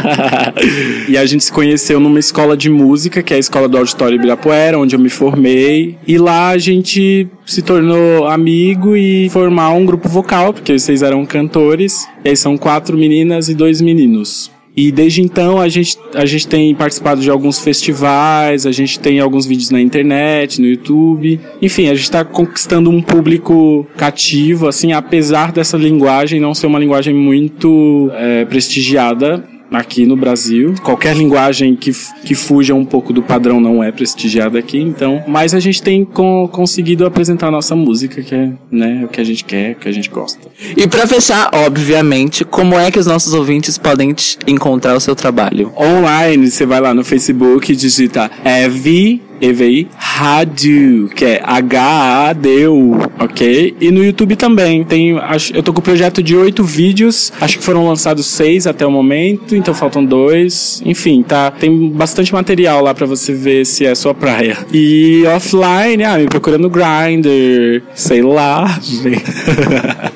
e a gente se conheceu numa escola de música, que é a Escola do Auditório Ibirapuera, onde eu me formei. E lá a gente se tornou amigo e formar um grupo vocal, porque vocês eram cantores. E aí são quatro meninas e dois meninos. E desde então a gente, a gente tem participado de alguns festivais, a gente tem alguns vídeos na internet, no YouTube. Enfim, a gente está conquistando um público cativo, assim, apesar dessa linguagem não ser uma linguagem muito é, prestigiada aqui no Brasil. Qualquer linguagem que, que fuja um pouco do padrão não é prestigiada aqui, então. Mas a gente tem con- conseguido apresentar a nossa música, que é né, o que a gente quer, o que a gente gosta. E pra fechar, obviamente, como é que os nossos ouvintes podem encontrar o seu trabalho? Online, você vai lá no Facebook digita EVI, EVI, Rádio, que é H-A-D-U, ok? E no YouTube também. Tem, acho, eu tô com o projeto de oito vídeos, acho que foram lançados seis até o momento, então faltam dois. Enfim, tá, tem bastante material lá pra você ver se é sua praia. E offline, ah, me procura no Grindr, sei lá.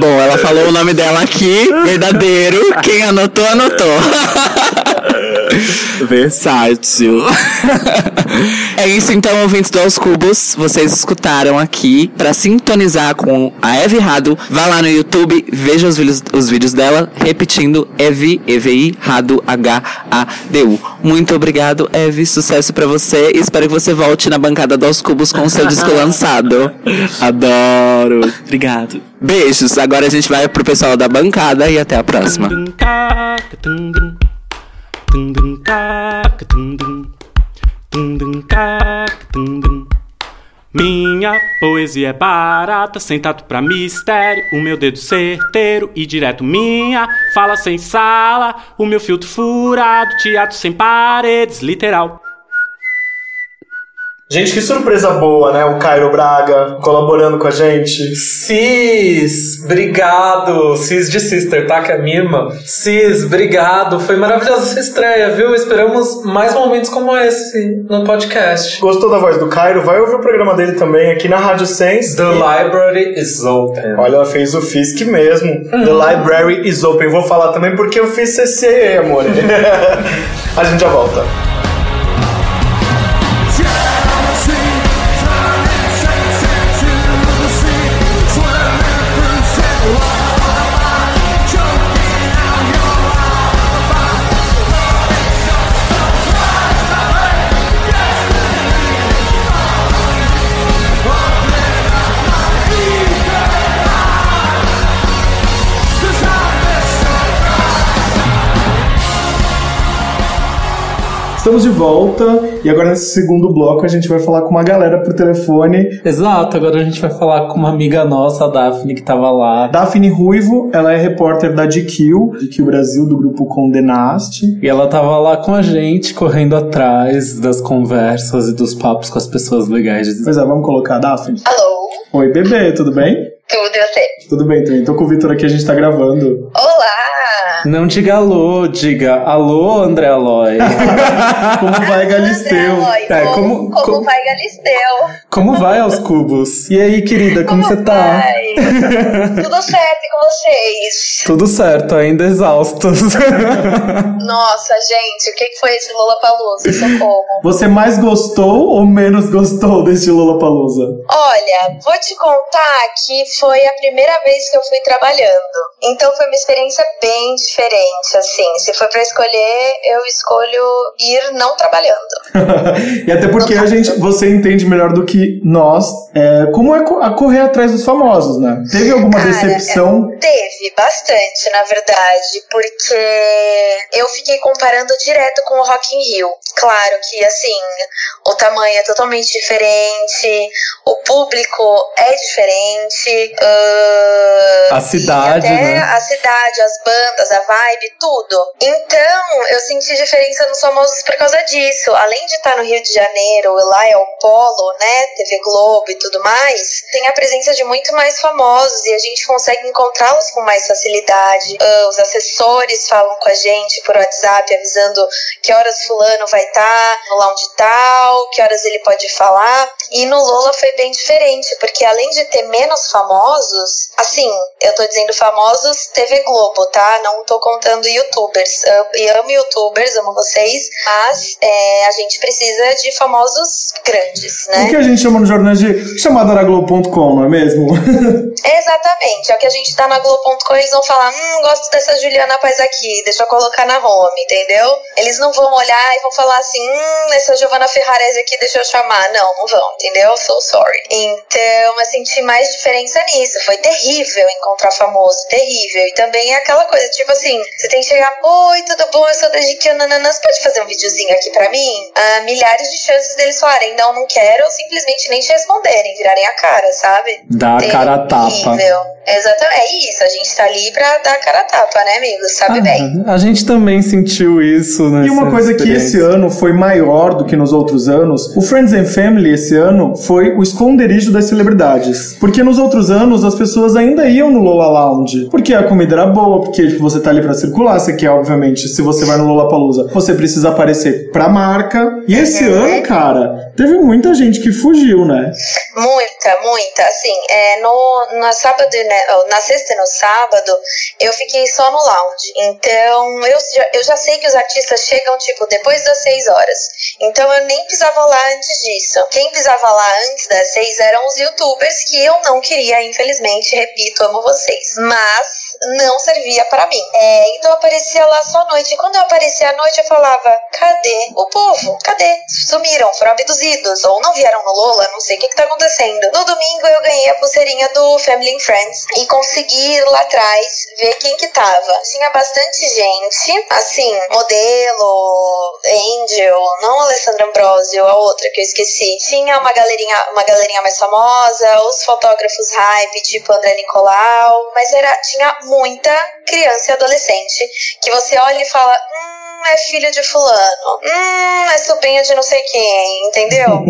Bom, ela falou o nome dela aqui, verdadeiro. Quem anotou, anotou. Versátil. É isso então, ouvintes do Aos Cubos. Vocês escutaram aqui. Pra sintonizar com a Eve Rado, vá lá no YouTube, veja os vídeos, os vídeos dela, repetindo Evi, EVI, Rado, H-A-D-U. Muito obrigado, Eve. Sucesso pra você e espero que você volte na bancada do Aos Cubos com o seu disco lançado. Adoro. Obrigado. Beijos. Agora a gente vai pro pessoal da bancada e até a próxima. Minha poesia é barata, sem tato pra mistério. O meu dedo certeiro e direto minha. Fala sem sala, o meu filtro furado. Teatro sem paredes, literal. Gente, que surpresa boa, né? O Cairo Braga colaborando com a gente. Cis, obrigado. Cis de Sister, tá? Que é a minha irmã. Cis, obrigado. Foi maravilhosa essa estreia, viu? Esperamos mais momentos como esse no podcast. Gostou da voz do Cairo? Vai ouvir o programa dele também aqui na Rádio Sense. The library is open. Olha, ela fez o FISC mesmo. The Library is Open. Vou falar também porque eu fiz CC, amor. a gente já volta. Estamos de volta e agora nesse segundo bloco a gente vai falar com uma galera por telefone. Exato, agora a gente vai falar com uma amiga nossa, a Daphne, que tava lá. Daphne Ruivo, ela é repórter da GQ, GQ Brasil, do grupo Condenaste. E ela tava lá com a gente, correndo atrás das conversas e dos papos com as pessoas legais. Pois é, vamos colocar a Daphne? Alô? Oi, bebê, tudo bem? Tudo e você? Tudo bem também. Tô com o Vitor aqui, a gente tá gravando. Olá! Não diga alô, diga alô, André Aloy. como vai, Galisteu? É, como, Como como, vai, Galisteu? como vai aos cubos? E aí, querida, como, você tá? Vai. Tudo certo com vocês? Tudo certo, ainda exaustos. Nossa, gente, o que foi esse Lollapalooza? Socorro. Você mais gostou ou menos gostou deste Lollapalooza? Olha, vou te contar que foi a primeira vez que eu fui trabalhando. Então foi uma experiência bem diferente, assim. Se for pra escolher, eu escolho ir não trabalhando. e até porque a gente, você entende melhor do que nós é, como é a correr atrás dos famosos, né? Teve alguma Cara, decepção? é, teve bastante, na verdade, porque eu fiquei comparando direto com o Rock in Rio. Claro que, assim, o tamanho é totalmente diferente, o público é diferente, ah, A cidade, até né? a cidade, as bandas, a vibe, tudo. Então, eu senti diferença nos famosos por causa disso. Além de estar no Rio de Janeiro, lá é o Polo, né? TV Globo e tudo mais, tem a presença de muito mais famosos e a gente consegue encontrá-los com mais facilidade. Ah, os assessores falam com a gente por WhatsApp avisando que horas fulano vai estar no lounge tal, que horas ele pode falar. E no Lola foi bem diferente, porque além de ter menos famosos, assim, eu tô dizendo famosos TV Globo, tá? Não tô contando youtubers. Eu amo youtubers, amo vocês, mas é, a gente precisa de famosos grandes, né? O que a gente chama no jornal de chamada na Globo.com, não é mesmo? Exatamente, é o que a gente tá na Globo.com, eles vão falar, hum, gosto dessa Juliana Paz aqui, deixa eu colocar na home, entendeu? Eles não vão olhar e vão falar assim, hum, essa Giovanna Ferrarese aqui, deixa eu chamar. Não, não vão, entendeu? So sorry. Então, eu senti mais diferença nisso, foi terrível encontrar famoso, terrível. E também é aquela coisa, tipo assim, você tem que chegar, oi, tudo bom, eu sou da GQ, nananã, você pode fazer um videozinho aqui pra mim? Ah, milhares de chances deles falarem, não, não quero, ou simplesmente nem te responderem, virarem a cara, sabe? Dá a cara a tapa. Exatamente. É isso, a gente tá ali pra dar a cara a tapa, né, amigo? Sabe bem. A gente também sentiu isso, né? E uma coisa que esse ano foi maior do que nos outros anos, o Friends and Family esse ano foi o esconderijo das celebridades. Porque nos outros anos as pessoas ainda iam no Lola Lounge. Porque a comida era boa, porque tipo, você tá ali pra circular, você quer, obviamente, se você vai no Lollapalooza, você precisa aparecer pra marca. E esse ano, cara, teve muita gente que fugiu, né? Muita, muita. Assim, é, no, na sábado, né, na sexta e no sábado, eu fiquei só no lounge. Então, eu já, eu já sei que os artistas chegam, tipo, depois das seis horas. Então, eu nem pisava lá antes disso. Quem pisava lá antes das seis eram os youtubers, que eu não queria, infelizmente, repito, amo vocês. Mas não servia para mim. É, então eu aparecia lá só à noite. E quando eu aparecia à noite, eu falava: cadê o povo? Cadê? Sumiram, foram abduzidos, ou não vieram no Lola, não sei o que, que tá acontecendo. No domingo eu ganhei a pulseirinha do Family and Friends e consegui ir lá atrás ver quem que tava. Tinha bastante gente, assim, modelo, Angel, não Alessandra Ambrosio, a outra que eu esqueci. Tinha uma galerinha, uma galerinha mais famosa, os fotógrafos hype, tipo André Nicolau, mas era, tinha muita criança e adolescente que você olha e fala, hum, é filho de fulano, hum, é sobrinho de não sei quem, entendeu?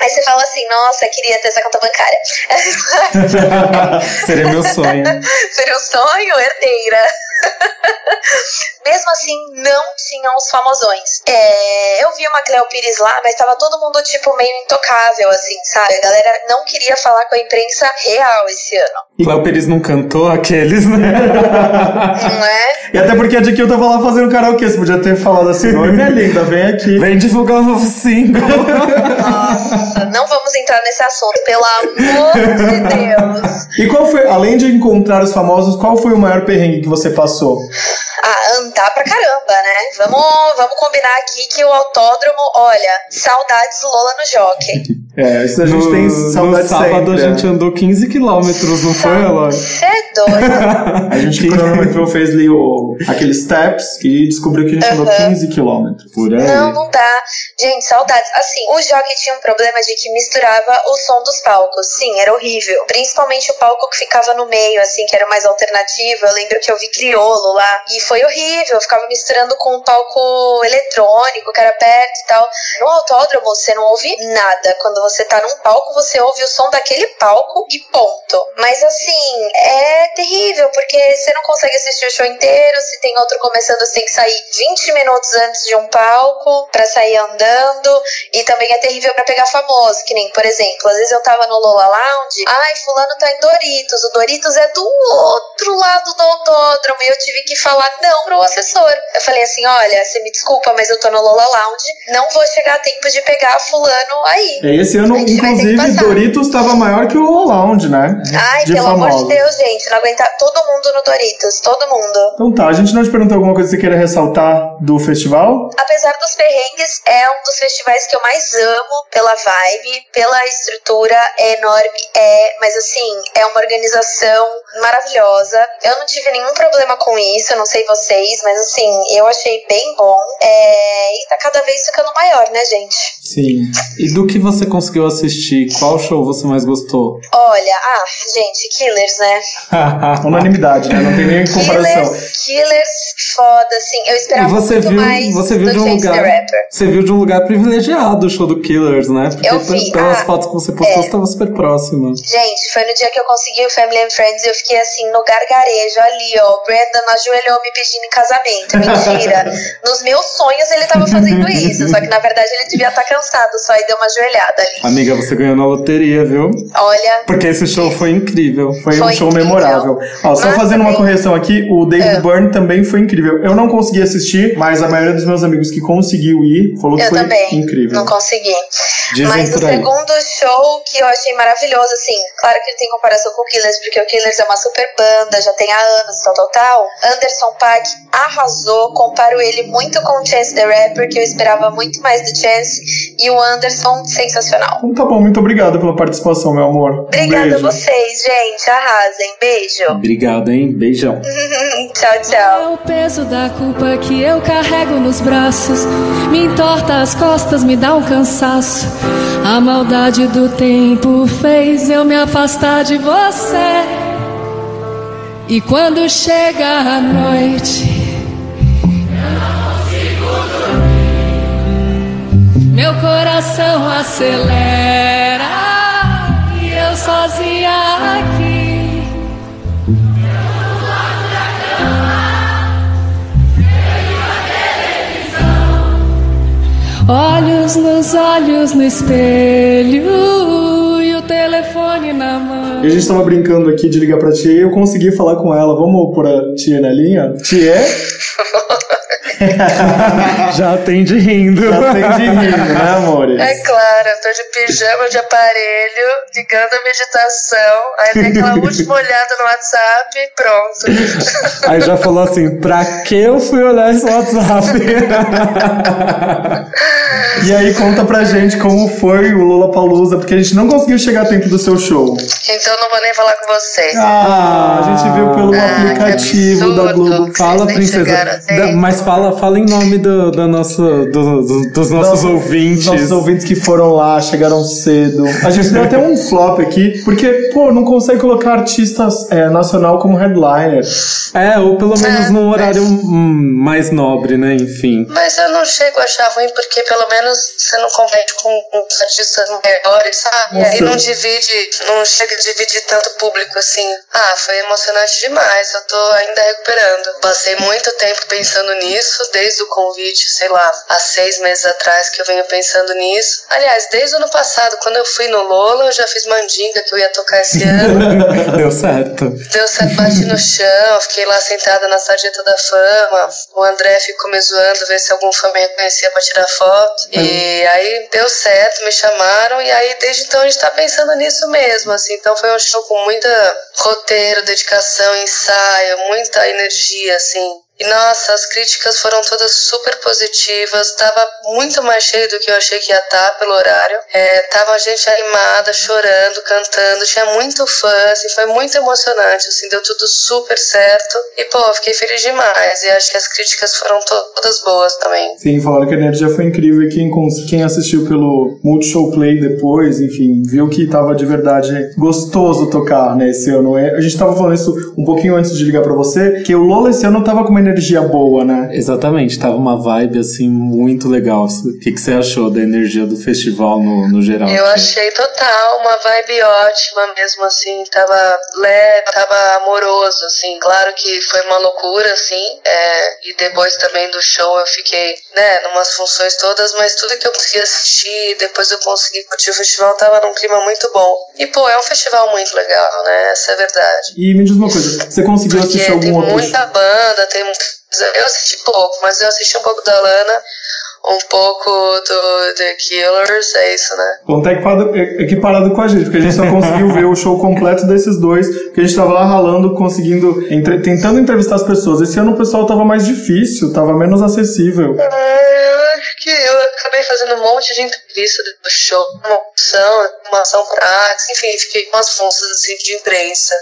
Aí você fala assim, nossa, queria ter essa conta bancária. Seria meu sonho. Seria um sonho, herdeira. Mesmo assim, não tinham os famosões. É, eu vi uma Cleo Pires lá, mas tava todo mundo, tipo, meio intocável, assim, sabe? A galera não queria falar com a imprensa real esse ano. E Cléo Pires não cantou aqueles, né? Não é? E até porque a Jiquil tava lá fazendo karaokê, você podia ter falado assim, oi minha linda, vem aqui. Vem divulgar o novo single. Nossa, não vamos entrar nesse assunto, pelo amor de Deus. E qual foi, além de encontrar os famosos, qual foi o maior perrengue que você passou? Ah, andar pra caramba, né? Vamos, vamos combinar aqui que o autódromo, olha, saudades Lola no jockey. É, isso a gente no, tem saudade no sábado sempre, a gente né? andou 15 quilômetros, não foi, Eloy? Você é doido. A gente cronometrou, fez ali o, aqueles steps e descobriu que a gente andou Aham. 15 quilômetros por aí. Não, não dá. Gente, saudades. Assim, o jockey tinha um problema de que misturava o som dos palcos. Sim, era horrível. Principalmente o palco que ficava no meio, assim, que era mais alternativo. Eu lembro que eu vi lá e foi horrível. Eu ficava misturando com um palco eletrônico que era perto e tal. No autódromo você não ouve nada. Quando você tá num palco, você ouve o som daquele palco e ponto. Mas assim, é terrível porque você não consegue assistir o show inteiro. Se tem outro começando, você tem que sair 20 minutos antes de um palco para sair andando. E também é terrível para pegar famoso, que nem, por exemplo, às vezes eu tava no Lola Lounge, ai, fulano tá em Doritos, o Doritos é do outro lado do autódromo, eu tive que falar não pro assessor. Eu falei assim, olha, você me desculpa, mas eu tô no Lola Lounge, não vou chegar a tempo de pegar fulano aí. É, esse ano, inclusive. Doritos tava maior que o Lounge, né? Ai, de pelo amor famosos. de Deus, gente, não aguentar todo mundo no Doritos, todo mundo. Então tá, a gente não te perguntou alguma coisa que você queira ressaltar do festival? Apesar dos perrengues, é um dos festivais que eu mais amo pela vibe, pela estrutura, é enorme, é, mas assim, é uma organização maravilhosa. Eu não tive nenhum problema com isso, eu não sei vocês, mas assim, eu achei bem bom. É, e tá cada vez ficando maior, né, gente? Sim. E do que você conseguiu assistir, qual show você mais gostou? Olha, ah, gente, Killers, né? Unanimidade, né? Não tem nem comparação. Killers, Killers, foda, assim. Eu E esperava você muito viu, mais você viu do de um lugar. Rapper. Você viu de um lugar privilegiado o show do Killers, né? Porque Eu vi, pe- pelas ah, fotos que você postou, é. você estava super próxima. Gente, foi no dia que eu consegui o Family and Friends e eu fiquei assim, no gargarejo ali, ó. O Brandon ajoelhou me pedindo em casamento. Mentira. Nos meus sonhos ele tava fazendo isso. Só que na verdade ele devia estar cansado só e deu uma ajoelhada ali. Amiga, você ganhou na loteria, viu? Olha. Porque esse show foi incrível. Foi, um Foi show incrível. memorável. Ó, só Mas fazendo uma também- correção aqui, o David É. Byrne também foi incrível. Eu não consegui assistir, mas a maioria dos meus amigos que conseguiu ir falou que Eu foi também. incrível. Não consegui. Dizem Mas o aí. segundo show que eu achei maravilhoso, assim, claro que não tem comparação com o Killers, porque o Killers é uma super banda, já tem há anos, tal, tal, tal. Anderson Paak arrasou, comparo ele muito com o Chance the Rapper, que eu esperava muito mais do Chance, e o Anderson, sensacional. Então tá bom, muito obrigado pela participação, meu amor. Um Obrigada beijo. a vocês, gente, arrasem, beijo. Obrigado, hein? Beijão. tchau, tchau. É o peso da culpa que eu carrego nos braços. Me entorta as costas, me dá um cansaço. A maldade do tempo fez eu me afastar de você. E quando chega a noite, meu coração acelera. E eu sozinha aqui. Olhos nos olhos no espelho telefone na mão. E a gente tava brincando aqui de ligar pra tia e eu consegui falar com ela. Vamos pôr a tia na linha? Tia? Já atende rindo. Já atende rindo, né, amores? É claro, eu tô de pijama de aparelho, ligando a meditação, aí tem aquela última olhada no WhatsApp e pronto. Aí já falou assim, pra que eu fui olhar esse WhatsApp? E aí conta pra gente como foi o Lollapalooza, porque a gente não conseguiu chegar a tempo do seu show. Então eu não vou nem falar com você. Ah, a gente viu pelo aplicativo da Globo. Fala, princesa. Da- mas fala, fala em nome do, da nossa, do- do- dos nossos Dos- ouvintes. Nossos ouvintes que foram lá, chegaram cedo. A gente deu até um flop aqui, porque, pô, não consegue colocar artistas é, nacional como headliner. É, ou pelo menos num horário hum, mais nobre, né? Enfim. Mas eu não chego a achar ruim porque pelo menos você não compete com os artistas maiores, sabe? E aí Nossa. não divide, não chega a dividir tanto público assim. Ah, foi emocionante demais, eu tô ainda recuperando. Passei muito tempo pensando nisso, desde o convite, sei lá, há seis meses atrás que eu venho pensando nisso. Aliás, desde o ano passado, quando eu fui no Lola, eu já fiz mandinga que eu ia tocar esse ano. Deu certo. Deu certo, bati no chão, fiquei lá sentada na sarjeta da fama. O André ficou me zoando, ver se algum fã me reconhecia pra tirar foto. E aí deu certo, me chamaram, e aí desde então a gente tá pensando nisso mesmo, assim. Então foi um show com muita roteiro, dedicação, ensaio, muita energia, assim. E nossa, as críticas foram todas super positivas. Tava muito mais cheio do que eu achei que ia estar pelo horário. É, tava gente animada, chorando, cantando. Tinha muito fã, assim, foi muito emocionante. Assim, deu tudo super certo. E pô, fiquei feliz demais. E acho que as críticas foram to todas boas também. Sim, falaram que a energia foi incrível e quem, quem assistiu pelo Multishow Play depois, enfim, viu que tava de verdade gostoso tocar, né, esse ano. É, A gente tava falando isso um pouquinho antes de ligar pra você, que o Lola esse ano tava com uma energia boa, né? Exatamente, tava uma vibe assim muito legal. O que, que você achou da energia do festival no, no geral? Eu achei total uma vibe ótima mesmo, assim, tava leve, tava amoroso, assim, claro que foi uma loucura, assim, é, e depois também do show eu fiquei, né, numas funções todas, mas tudo que eu consegui assistir, depois eu consegui curtir o festival, tava num clima muito bom. E, pô, é um festival muito legal, né, essa é a verdade. E me diz uma coisa, você conseguiu Porque assistir tem algum outro muita banda, tem. Eu assisti pouco, mas eu assisti um pouco da Lana, um pouco do The Killers, é isso, né? Bom, tá equipado, é- equiparado com a gente, porque a gente só conseguiu ver o show completo desses dois, porque a gente tava lá ralando, conseguindo, entre- tentando entrevistar as pessoas. Esse ano o pessoal tava mais difícil, tava menos acessível. Eu que eu acabei fazendo um monte de entrevista do show, uma opção, uma ação prática, enfim, fiquei com as funções assim, de imprensa.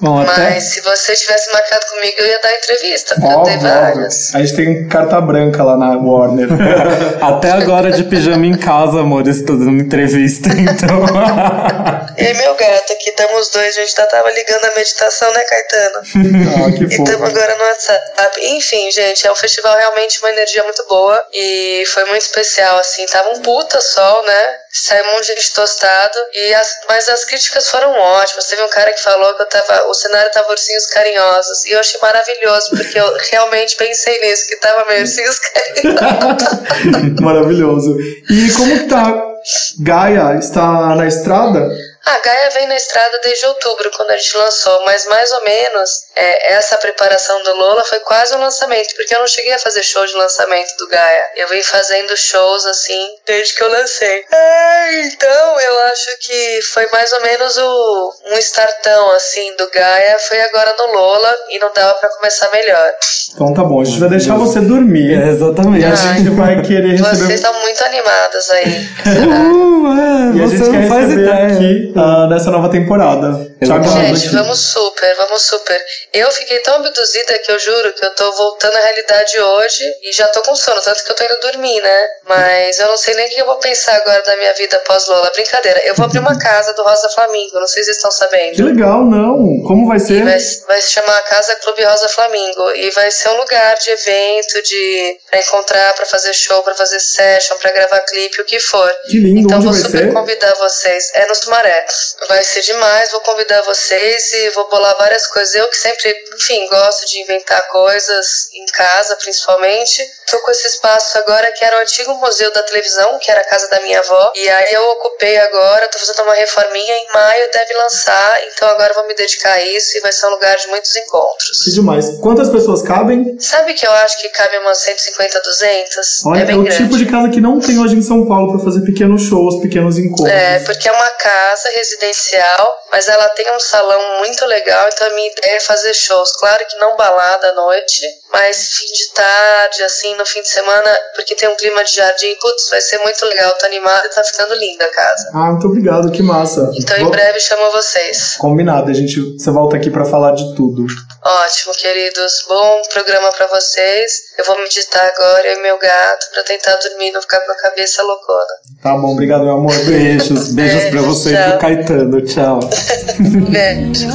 Bom, até- Mas se você tivesse marcado comigo, eu ia dar entrevista, porque eu Óbvio, dei óbvio. várias. A gente tem carta branca lá na Warner. Até agora de pijama em casa, amor, estou dando entrevista, então. E meu gato aqui, estamos dois, a gente tá, tava ligando a meditação, né, Caetano? Ah, que E estamos agora no WhatsApp. Enfim, gente, é um festival realmente uma energia muito boa e foi muito especial, assim. Tava um puta sol, né? Saiu um monte de gente tostado, e as, mas as críticas foram ótimas. Teve um cara que falou que eu tava, o cenário tava ursinhos carinhosos, e eu achei maravilhoso, porque eu realmente pensei nisso, que tava meio ursinhos carinhosos. Maravilhoso. E como que tá? Gaia está na estrada? A Gaia vem na estrada desde outubro, quando a gente lançou, mas mais ou menos é, essa preparação do Lola foi quase um lançamento, porque eu não cheguei a fazer show de lançamento do Gaia. Eu vim fazendo shows assim desde que eu lancei. É, então eu acho que foi mais ou menos o, um startão assim do Gaia, foi agora no Lola e não dava pra começar melhor. Então tá bom, a gente vai deixar você dormir. É, exatamente. E a gente vai querer Vocês receber. estão muito animadas aí. Uh, é, E a gente quer receber ideia. aqui ah, nessa nova temporada. Gente, vamos super, vamos super. Eu fiquei tão abduzida que eu juro que eu tô voltando à realidade hoje e já tô com sono, tanto que eu tô indo dormir, né? Mas eu não sei nem o que eu vou pensar agora da minha vida pós Lola. Brincadeira, eu vou abrir uma casa do Rosa Flamingo, não sei se vocês estão sabendo. Que legal, não. Como vai ser? Vai, vai se chamar Casa Clube Rosa Flamingo e vai ser um lugar de evento, de pra encontrar, pra fazer show, pra fazer session, pra gravar clipe, o que for. Que lindo, Então onde vou vai super ser? convidar vocês. É no Sumaré. Vai ser demais, vou convidar vocês e vou bolar várias coisas. Eu que sempre, enfim, gosto de inventar coisas em casa, principalmente. Tô com esse espaço agora que era o antigo museu da televisão, que era a casa da minha avó. E aí eu ocupei agora, tô fazendo uma reforminha. Em maio deve lançar, então agora eu vou me dedicar a isso e vai ser um lugar de muitos encontros. Que demais. Quantas pessoas cabem? Sabe que eu acho que cabe umas 150, 200? Olha, é é, o grande. tipo de casa que não tem hoje em São Paulo pra fazer pequenos shows, pequenos encontros. É, porque é uma casa residencial, mas ela tem um salão muito legal, então a minha ideia é fazer shows. Claro que não balada à noite, mas fim de tarde, assim, no fim de semana, porque tem um clima de jardim. Putz, vai ser muito legal, tô animada e tá ficando linda a casa. Ah, muito obrigado, que massa. Então em Vou- breve chamo vocês. Combinado, a gente, você volta aqui pra falar de tudo. Ótimo, queridos. Bom programa pra vocês. Eu vou meditar agora, eu e meu gato, pra tentar dormir e não ficar com a cabeça loucona. Tá bom, obrigado, meu amor. Beijos, beijos pra Beijo, você e pro Caetano. Tchau. Beijo.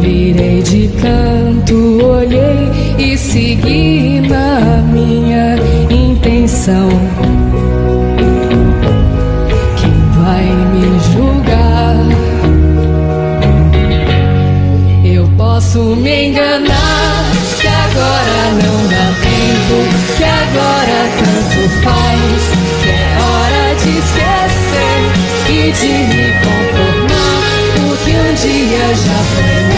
Virei de olhei e segui na minha intenção. Quem vai me julgar? Eu posso me enganar, que agora não dá tempo, que agora tanto faz, que é hora de esquecer e de me conformar. O que um dia já foi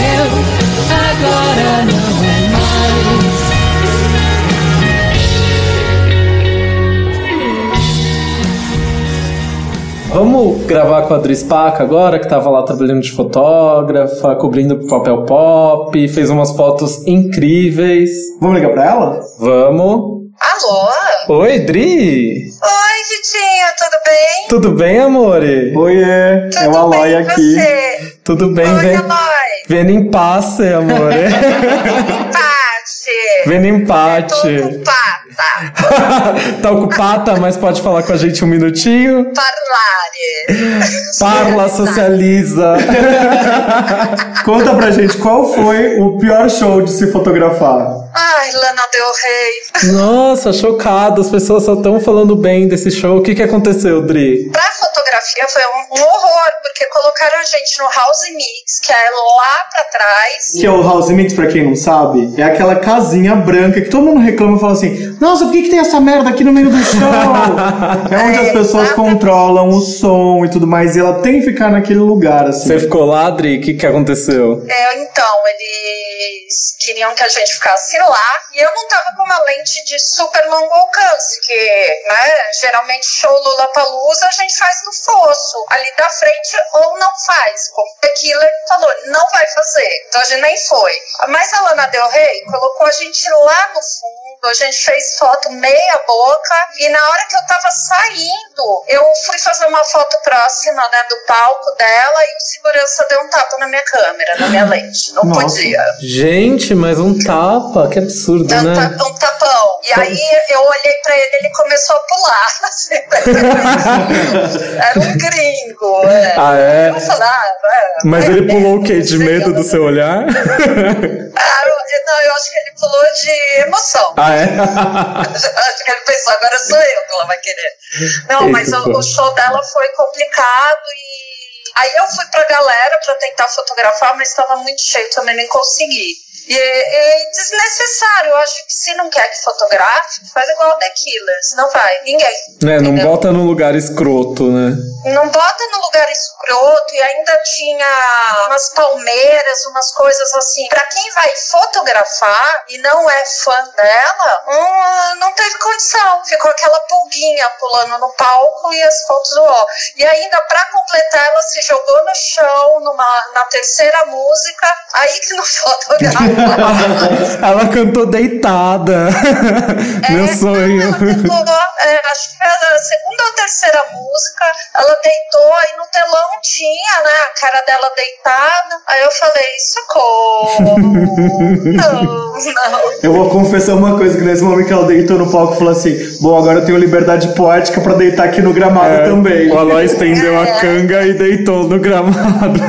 Vamos gravar com a Adri Spaca agora, que tava lá trabalhando de fotógrafa, cobrindo papel pop, fez umas fotos incríveis. Vamos ligar pra ela? Vamos. Alô? Oi, Dri! Oi, Vitinho, tudo bem? Tudo bem, amore? Oiê, é o Aloy aqui. Você? Tudo bem, Oi, vem. Aloy. Vendo empate, amore. Vendo empate. Ocupada. tá ocupada, mas pode falar com a gente um minutinho? Parlare. Parla, socializa. Conta pra gente qual foi o pior show de se fotografar. Ai, Lana Del Rey. Nossa, chocado. As pessoas só estão falando bem desse show. O que, que aconteceu, Dri? Pra fotografia foi um, horror, porque colocaram a gente no House Mix, que é lá pra trás. Que é o House Mix, pra quem não sabe, é aquela casinha branca que todo mundo reclama e fala assim: Nossa, por que, que tem essa merda aqui no meio do show? é onde as pessoas controlam o som e tudo mais, e ela tem que ficar naquele lugar, assim. Você ficou lá, Dri? O que, que aconteceu? É, então, eles queriam que a gente ficasse lá e eu não tava com uma lente de super longo alcance, que, né, geralmente show Lollapalooza a gente faz no fosso, ali da frente ou não faz, como o Killer falou, não vai fazer, então a gente nem foi. Mas a Lana Del Rey colocou a gente lá no fundo, a gente fez foto meia boca e na hora que eu tava saindo, eu fui fazer uma foto próxima, né, do palco dela e o segurança deu um tapa na minha câmera, na minha lente, não Nossa. podia. Gente, mas um tapa, que absurdo, Deu um, né? ta- um tapão. E aí eu olhei pra ele ele começou a pular. assim, Era um gringo. É. Ah, é? Eu falei, ah, é, Mas ele né? pulou o quê? De medo do seu olhar? Ah, eu, não, eu acho que ele pulou de emoção. Ah, é? acho que ele pensou, agora sou eu que ela vai querer. Não, mas Eita, o, pô. o show dela foi complicado e. Aí eu fui pra galera pra tentar fotografar, mas estava muito cheio, também nem consegui. E é desnecessário, eu acho que se não quer que fotografe, faz igual o The Killers, não vai, ninguém. né, não bota num lugar escroto, né? Não bota no lugar escroto e ainda tinha umas palmeiras, umas coisas assim. Pra quem vai fotografar e não é fã dela, hum, não teve condição. Ficou aquela pulguinha pulando no palco e as fotos do ó. E ainda pra completar, ela se jogou no chão numa, na terceira música, aí que não fotografa. Ela cantou deitada. Meu sonho. Tentou, é, acho que era a segunda ou terceira música, ela deitou, aí no telão tinha, né, a cara dela deitada. Aí eu falei, socorro. não, não. Eu vou confessar uma coisa: que nesse momento que ela deitou no palco, falou assim: Bom, agora eu tenho liberdade poética pra deitar aqui no gramado também. É, O Aloy estendeu a canga e deitou no gramado.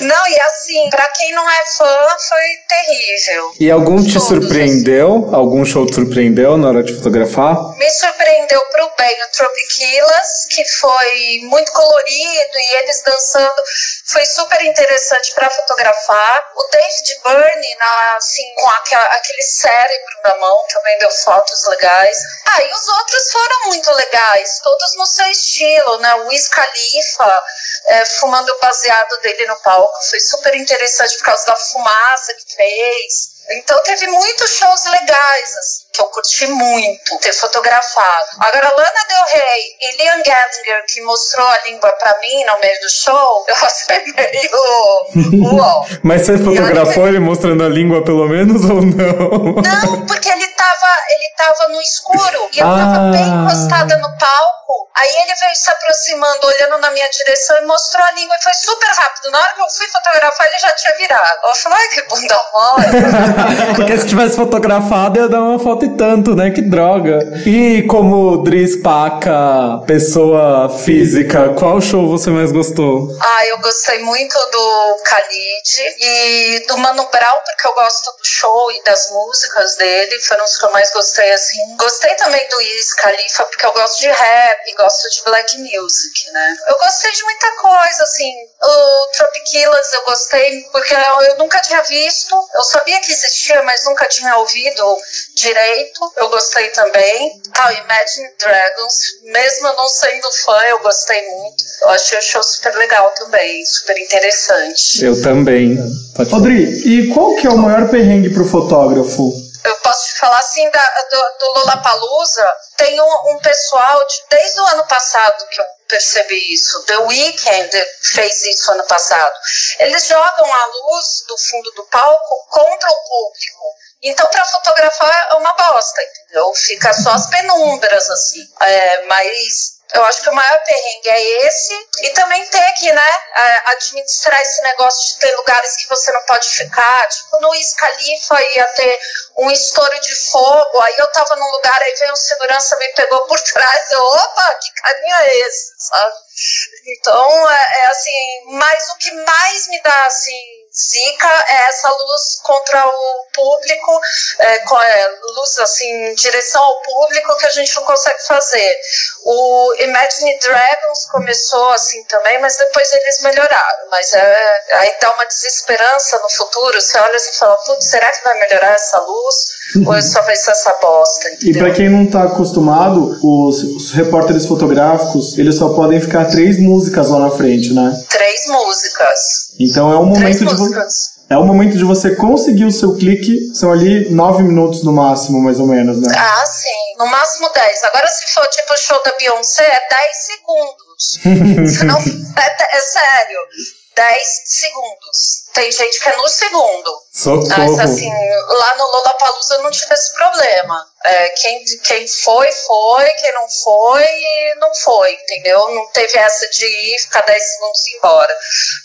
Não, e assim, pra quem não é fã, foi terrível. E algum te Todos, surpreendeu? Algum show te surpreendeu na hora de fotografar? Me surpreendeu pro bem o Tropiquilas, que foi muito colorido e eles dançando. Foi super interessante para fotografar. O David Byrne, na, assim, com aque- aquele cérebro na mão, também deu fotos legais. Ah, e os outros foram muito legais, todos no seu estilo, né? O Wiz Khalifa é, fumando o baseado dele no palco. Foi super interessante por causa da fumaça que fez. Então teve muitos shows legais, assim, que eu curti muito ter fotografado. Agora, Lana Del Rey e Liam Gallagher, que mostrou a língua pra mim no meio do show, eu achei meio... Uau! Mas você fotografou ele mostrando a língua, pelo menos, ou não? Não, porque ele tava, ele tava no escuro e eu Ah. tava bem encostada no palco. Aí ele veio se aproximando, olhando na minha direção e mostrou a língua. E foi super rápido. Na hora que eu fui fotografar, ele já tinha virado. Eu falei, ai, que bunda mole. Porque se tivesse fotografado, ia dar uma foto e tanto, né? Que droga. E como Dris Paca, pessoa física, qual show você mais gostou? Ah, eu gostei muito do Khalid e do Mano Brown, porque eu gosto do show e das músicas dele, foram os que eu mais gostei, assim. Gostei também do Wiz Khalifa, porque eu gosto de rap, gosto de black music, né? Eu gostei de muita coisa, assim. O Tropiquilas eu gostei, porque eu, eu nunca tinha visto, eu sabia que existia, mas nunca tinha ouvido direito. Eu gostei também. Ah, o Imagine Dragons, mesmo não sendo fã, eu gostei muito. Eu achei o show super legal também, super interessante. Eu também. Rodri, e qual que é o maior perrengue pro fotógrafo? Eu posso te falar assim da, do, do Lollapalooza, tem um, um pessoal, de, desde o ano passado que eu percebi isso, The Weeknd fez isso ano passado. Eles jogam a luz do fundo do palco contra o público. Então, para fotografar é uma bosta, entendeu? Fica só as penumbras, assim. É, mas eu acho que o maior perrengue é esse. E também ter que, né, administrar esse negócio de ter lugares que você não pode ficar. Tipo, no Wiz Khalifa ia ter um estouro de fogo. Aí eu tava num lugar, aí veio um segurança, me pegou por trás. Eu, opa, que carinho é esse, sabe? Então, é, é assim, mas o que mais me dá, assim, Zika é essa luz contra o público, é, é, luz assim, em direção ao público que a gente não consegue fazer. O Imagine Dragons começou assim também, mas depois eles melhoraram. Mas é, aí dá uma desesperança no futuro. Você olha e fala, putz, será que vai melhorar essa luz? Ou só vai ser essa bosta? Entendeu? E para quem não tá acostumado, os, os repórteres fotográficos, eles só podem ficar três músicas lá na frente, né? Três músicas. Então é um momento de é o momento de você conseguir o seu clique, são ali nove minutos no máximo, mais ou menos, né? Ah, sim. No máximo dez. Agora, se for tipo o show da Beyoncé, é dez segundos. se não, é, é sério. 10 segundos. Tem gente que é no segundo. Socorro. Mas assim, lá no Lollapalooza não tive esse problema. É, quem, quem foi, foi. Quem não foi, não foi, entendeu? Não teve essa de ir, ficar 10 segundos embora.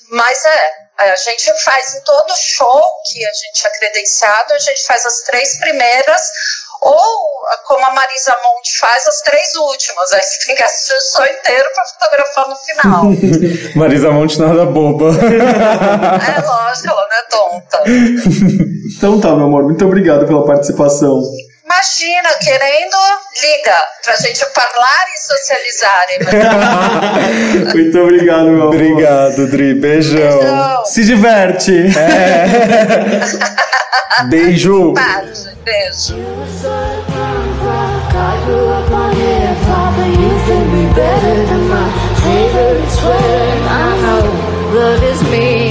Mas é, a gente faz em todo show que a gente é credenciado, a gente faz as três primeiras ou, como a Marisa Monte faz, as três últimas. Aí você tem que assistir o show inteiro para fotografar no final. Marisa Monte nada boba. é lógico, ela não é tonta. então tá, meu amor. Muito obrigado pela participação. Imagina, querendo, liga, pra gente falar e socializar. Muito obrigado, meu amor. Obrigado, Dri. Beijão. Beijão. Se diverte. É. Beijo. Beijo. better than my favorite sweater. I know love is me.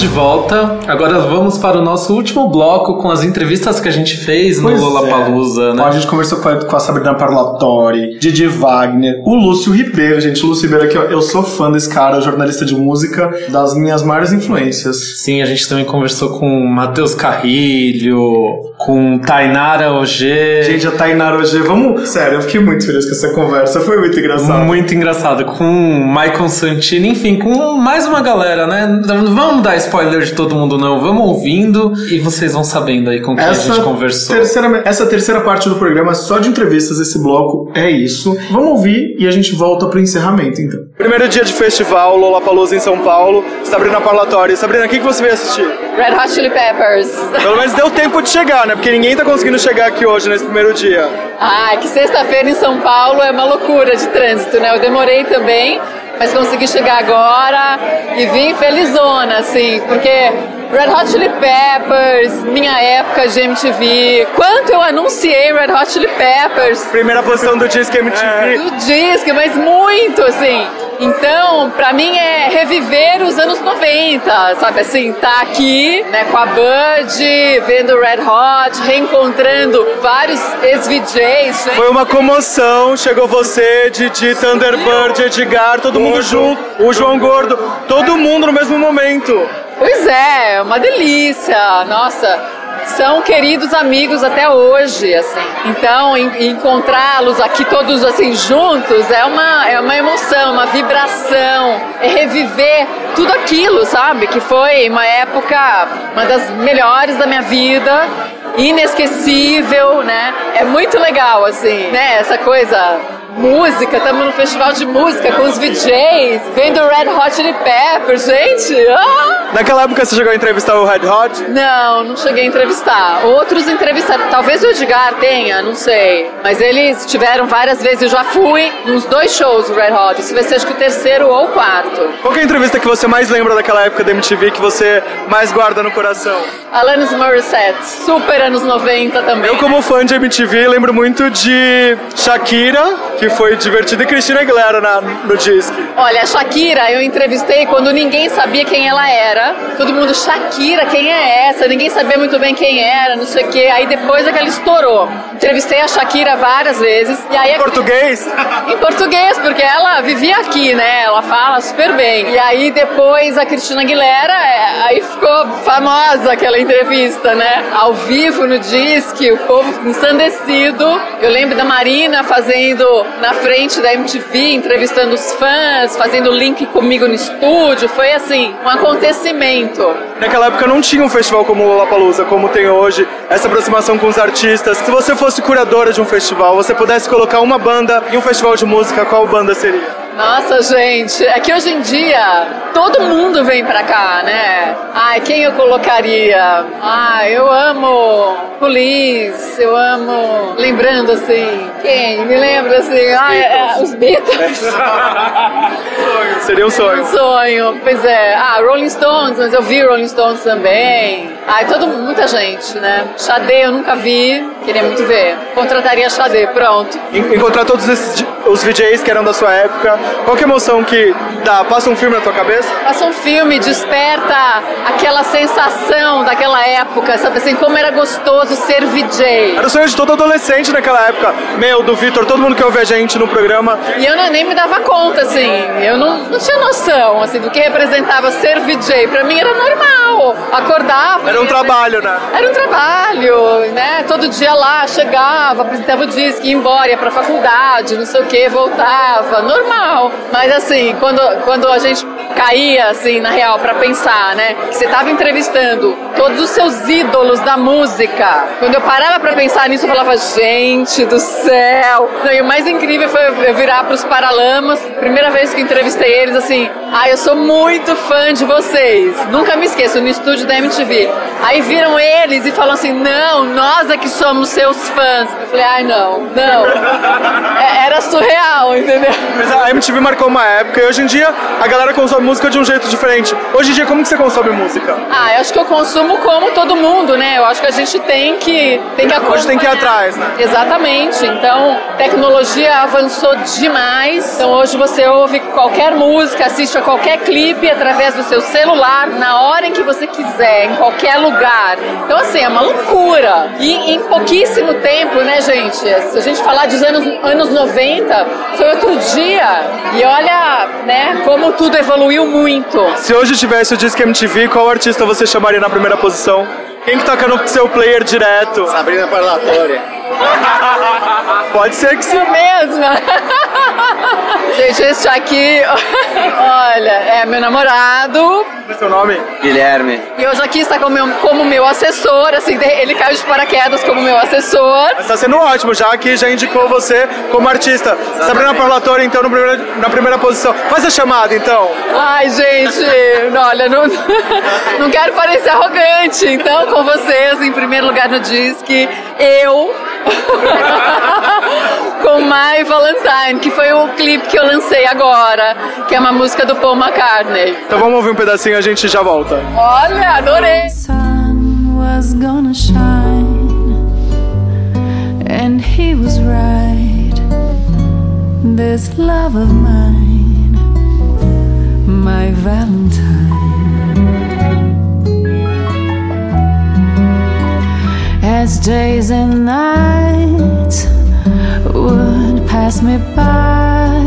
De volta. Agora vamos para o nosso último bloco com as entrevistas que a gente fez no Pois Lollapalooza, é. né? Ó, A gente conversou com a, com a Sabrina Parlatori, Didi Wagner, o Lúcio Ribeiro, gente. O Lúcio Ribeiro aqui, ó, eu sou fã desse cara, jornalista de música, das minhas maiores influências. Sim, a gente também conversou com o Matheus Carrilho, com Tainara Ogê. Gente, a Tainara hoje, vamos. Sério, eu fiquei muito feliz com essa conversa, foi muito engraçado. Muito engraçado, com o Michael Santini, enfim, com mais uma galera, né? Vamos dar spoiler de todo mundo, não. Vamos ouvindo e vocês vão sabendo aí com quem a gente conversou. Terceira, essa terceira parte do programa é só de entrevistas, esse bloco é isso. Vamos ouvir e a gente volta pro encerramento, então. Primeiro dia de festival, Lollapalooza em São Paulo, Sabrina Parlatori. Sabrina, o que, que você veio assistir? Red Hot Chili Peppers. Pelo menos deu tempo de chegar, né? Porque ninguém tá conseguindo chegar aqui hoje, nesse primeiro dia. Ah, que sexta-feira em São Paulo é uma loucura de trânsito, né? Eu demorei também, mas consegui chegar agora e vim felizona, assim, porque Red Hot Chili Peppers, minha época de MTV, quanto eu anunciei Red Hot Chili Peppers. Primeira posição do Disque MTV. Do Disque, mas muito, assim. Então, pra mim é reviver os anos 90, sabe? Assim, tá aqui, né, com a Bud, vendo Red Hot, reencontrando vários ex-VJs. Foi uma comoção, chegou você, Didi, Thunderbird, Edgar, todo mundo junto, o João Gordo, todo mundo no mesmo momento. Pois é, uma delícia. Nossa, são queridos amigos até hoje, assim. Então, en- encontrá-los aqui todos assim juntos é uma é uma emoção, uma vibração, é reviver tudo aquilo, sabe? Que foi uma época, uma das melhores da minha vida, inesquecível, né? É muito legal, assim, né? Essa coisa música, estamos no festival de música com os VJs, vendo Red Hot Chili Peppers, gente. Ah! Naquela época você chegou a entrevistar o Red Hot? Não, não cheguei a entrevistar. Outros entrevistaram. Talvez o Edgar tenha, não sei. Mas eles tiveram várias vezes. Eu já fui nos dois shows do Red Hot. Esse vai ser acho que o terceiro ou o quarto. Qual que é a entrevista que você mais lembra daquela época da MTV que você mais guarda no coração? Alanis Morissette, super anos 90 também. Eu, como fã de MTV, lembro muito de Shakira, que foi divertida, e Cristina Aguilera na, no disco. Olha, a Shakira eu entrevistei quando ninguém sabia quem ela era. Todo mundo, Shakira, quem é essa? Ninguém sabia muito bem quem era, não sei o quê. Aí depois é que ela estourou. Entrevistei a Shakira várias vezes. E aí, em português? Em português, porque ela vivia aqui, né? Ela fala super bem. E aí depois a Cristina Aguilera, é, aí ficou famosa aquela entrevista, né? Ao vivo no disque, o povo ensandecido. Eu lembro da Marina fazendo na frente da MTV, entrevistando os fãs, fazendo link comigo no estúdio. Foi assim, um acontecimento. Naquela época não tinha um festival como o Lollapalooza, como tem hoje, essa aproximação com os artistas. Se você fosse curadora de um festival, você pudesse colocar uma banda em um festival de música, qual banda seria? Nossa, gente, é que hoje em dia todo mundo vem pra cá, né? Ai, quem eu colocaria? Ah, eu amo Police, eu amo. Lembrando assim, quem? Me lembra assim, ah, é, os Beatles. Seria um sonho. Um sonho, pois é. Ah, Rolling Stones, mas eu vi Rolling Stones também. Ai, todo, muita gente, né? Xadê eu nunca vi, queria muito ver. Contrataria Xadê, pronto. Encontrar todos esses, os VJs que eram da sua época, qual que é a emoção que dá? Passa um filme na tua cabeça? Passa um filme, desperta aquela sensação daquela época, sabe assim, como era gostoso ser VJ. Era o sonho de todo adolescente naquela época. Meu, do Vitor, todo mundo que ouve a gente no programa. E eu nem me dava conta, assim, eu não, não tinha noção, assim, do que representava ser VJ. Pra mim era normal, acordava. Era um trabalho, né? Era um trabalho, né? Todo dia lá, chegava, apresentava o disco, ia embora, ia pra faculdade, não sei o que, voltava, normal. Mas assim, quando, quando a gente caía, assim, na real, para pensar, né? Que você tava entrevistando todos os seus ídolos da música. Quando eu parava para pensar nisso, eu falava, gente do céu. Não, e o mais incrível foi eu virar pros Paralamas, primeira vez que entrevistei eles, assim, ah, eu sou muito fã de vocês. Nunca me esqueço, no estúdio da MTV. Aí viram eles e falam assim, não, nós é que somos seus fãs. Eu falei, ai, não, não. É, era surreal, entendeu? Mas a MTV marcou uma época e hoje em dia a galera consome música de um jeito diferente. Hoje em dia, como que você consome música? Ah, eu acho que eu consumo como todo mundo, né? Eu acho que a gente tem que tem que Hoje tem que ir atrás, né? Exatamente. Então, tecnologia avançou demais. Então, hoje você ouve qualquer música, assiste a qualquer clipe através do seu celular, na hora em que você quiser, em qualquer lugar. Então, assim, é uma loucura. E em pouquíssimo tempo, né, gente? Se a gente falar dos anos, anos 90, foi outro dia. E olha, né, como tudo evoluiu muito. Se hoje tivesse o Disque MTV, qual artista você chamaria na primeira posição? Quem que toca no seu player direto? Sabrina Parlatória. Pode ser que sim. Eu mesma. Gente, esse aqui, olha, é meu namorado. Qual é seu nome? Guilherme. E hoje aqui está como meu, como meu assessor, assim, ele caiu de paraquedas como meu assessor. Está sendo ótimo, já que já indicou você como artista. Exatamente. Sabrina Parlatória, então, no primeiro, na primeira posição. Faz a chamada, então. Ai, gente, olha, não, não quero parecer arrogante. Então, com vocês, em primeiro lugar no Disque, eu com My Valentine, que foi o clipe que eu lancei agora, que é uma música do Paul McCartney. Então vamos ouvir um pedacinho, a gente já volta. Olha, adorei. Sun was gonna shine, and he was right. This love of mine, As days and nights would pass me by,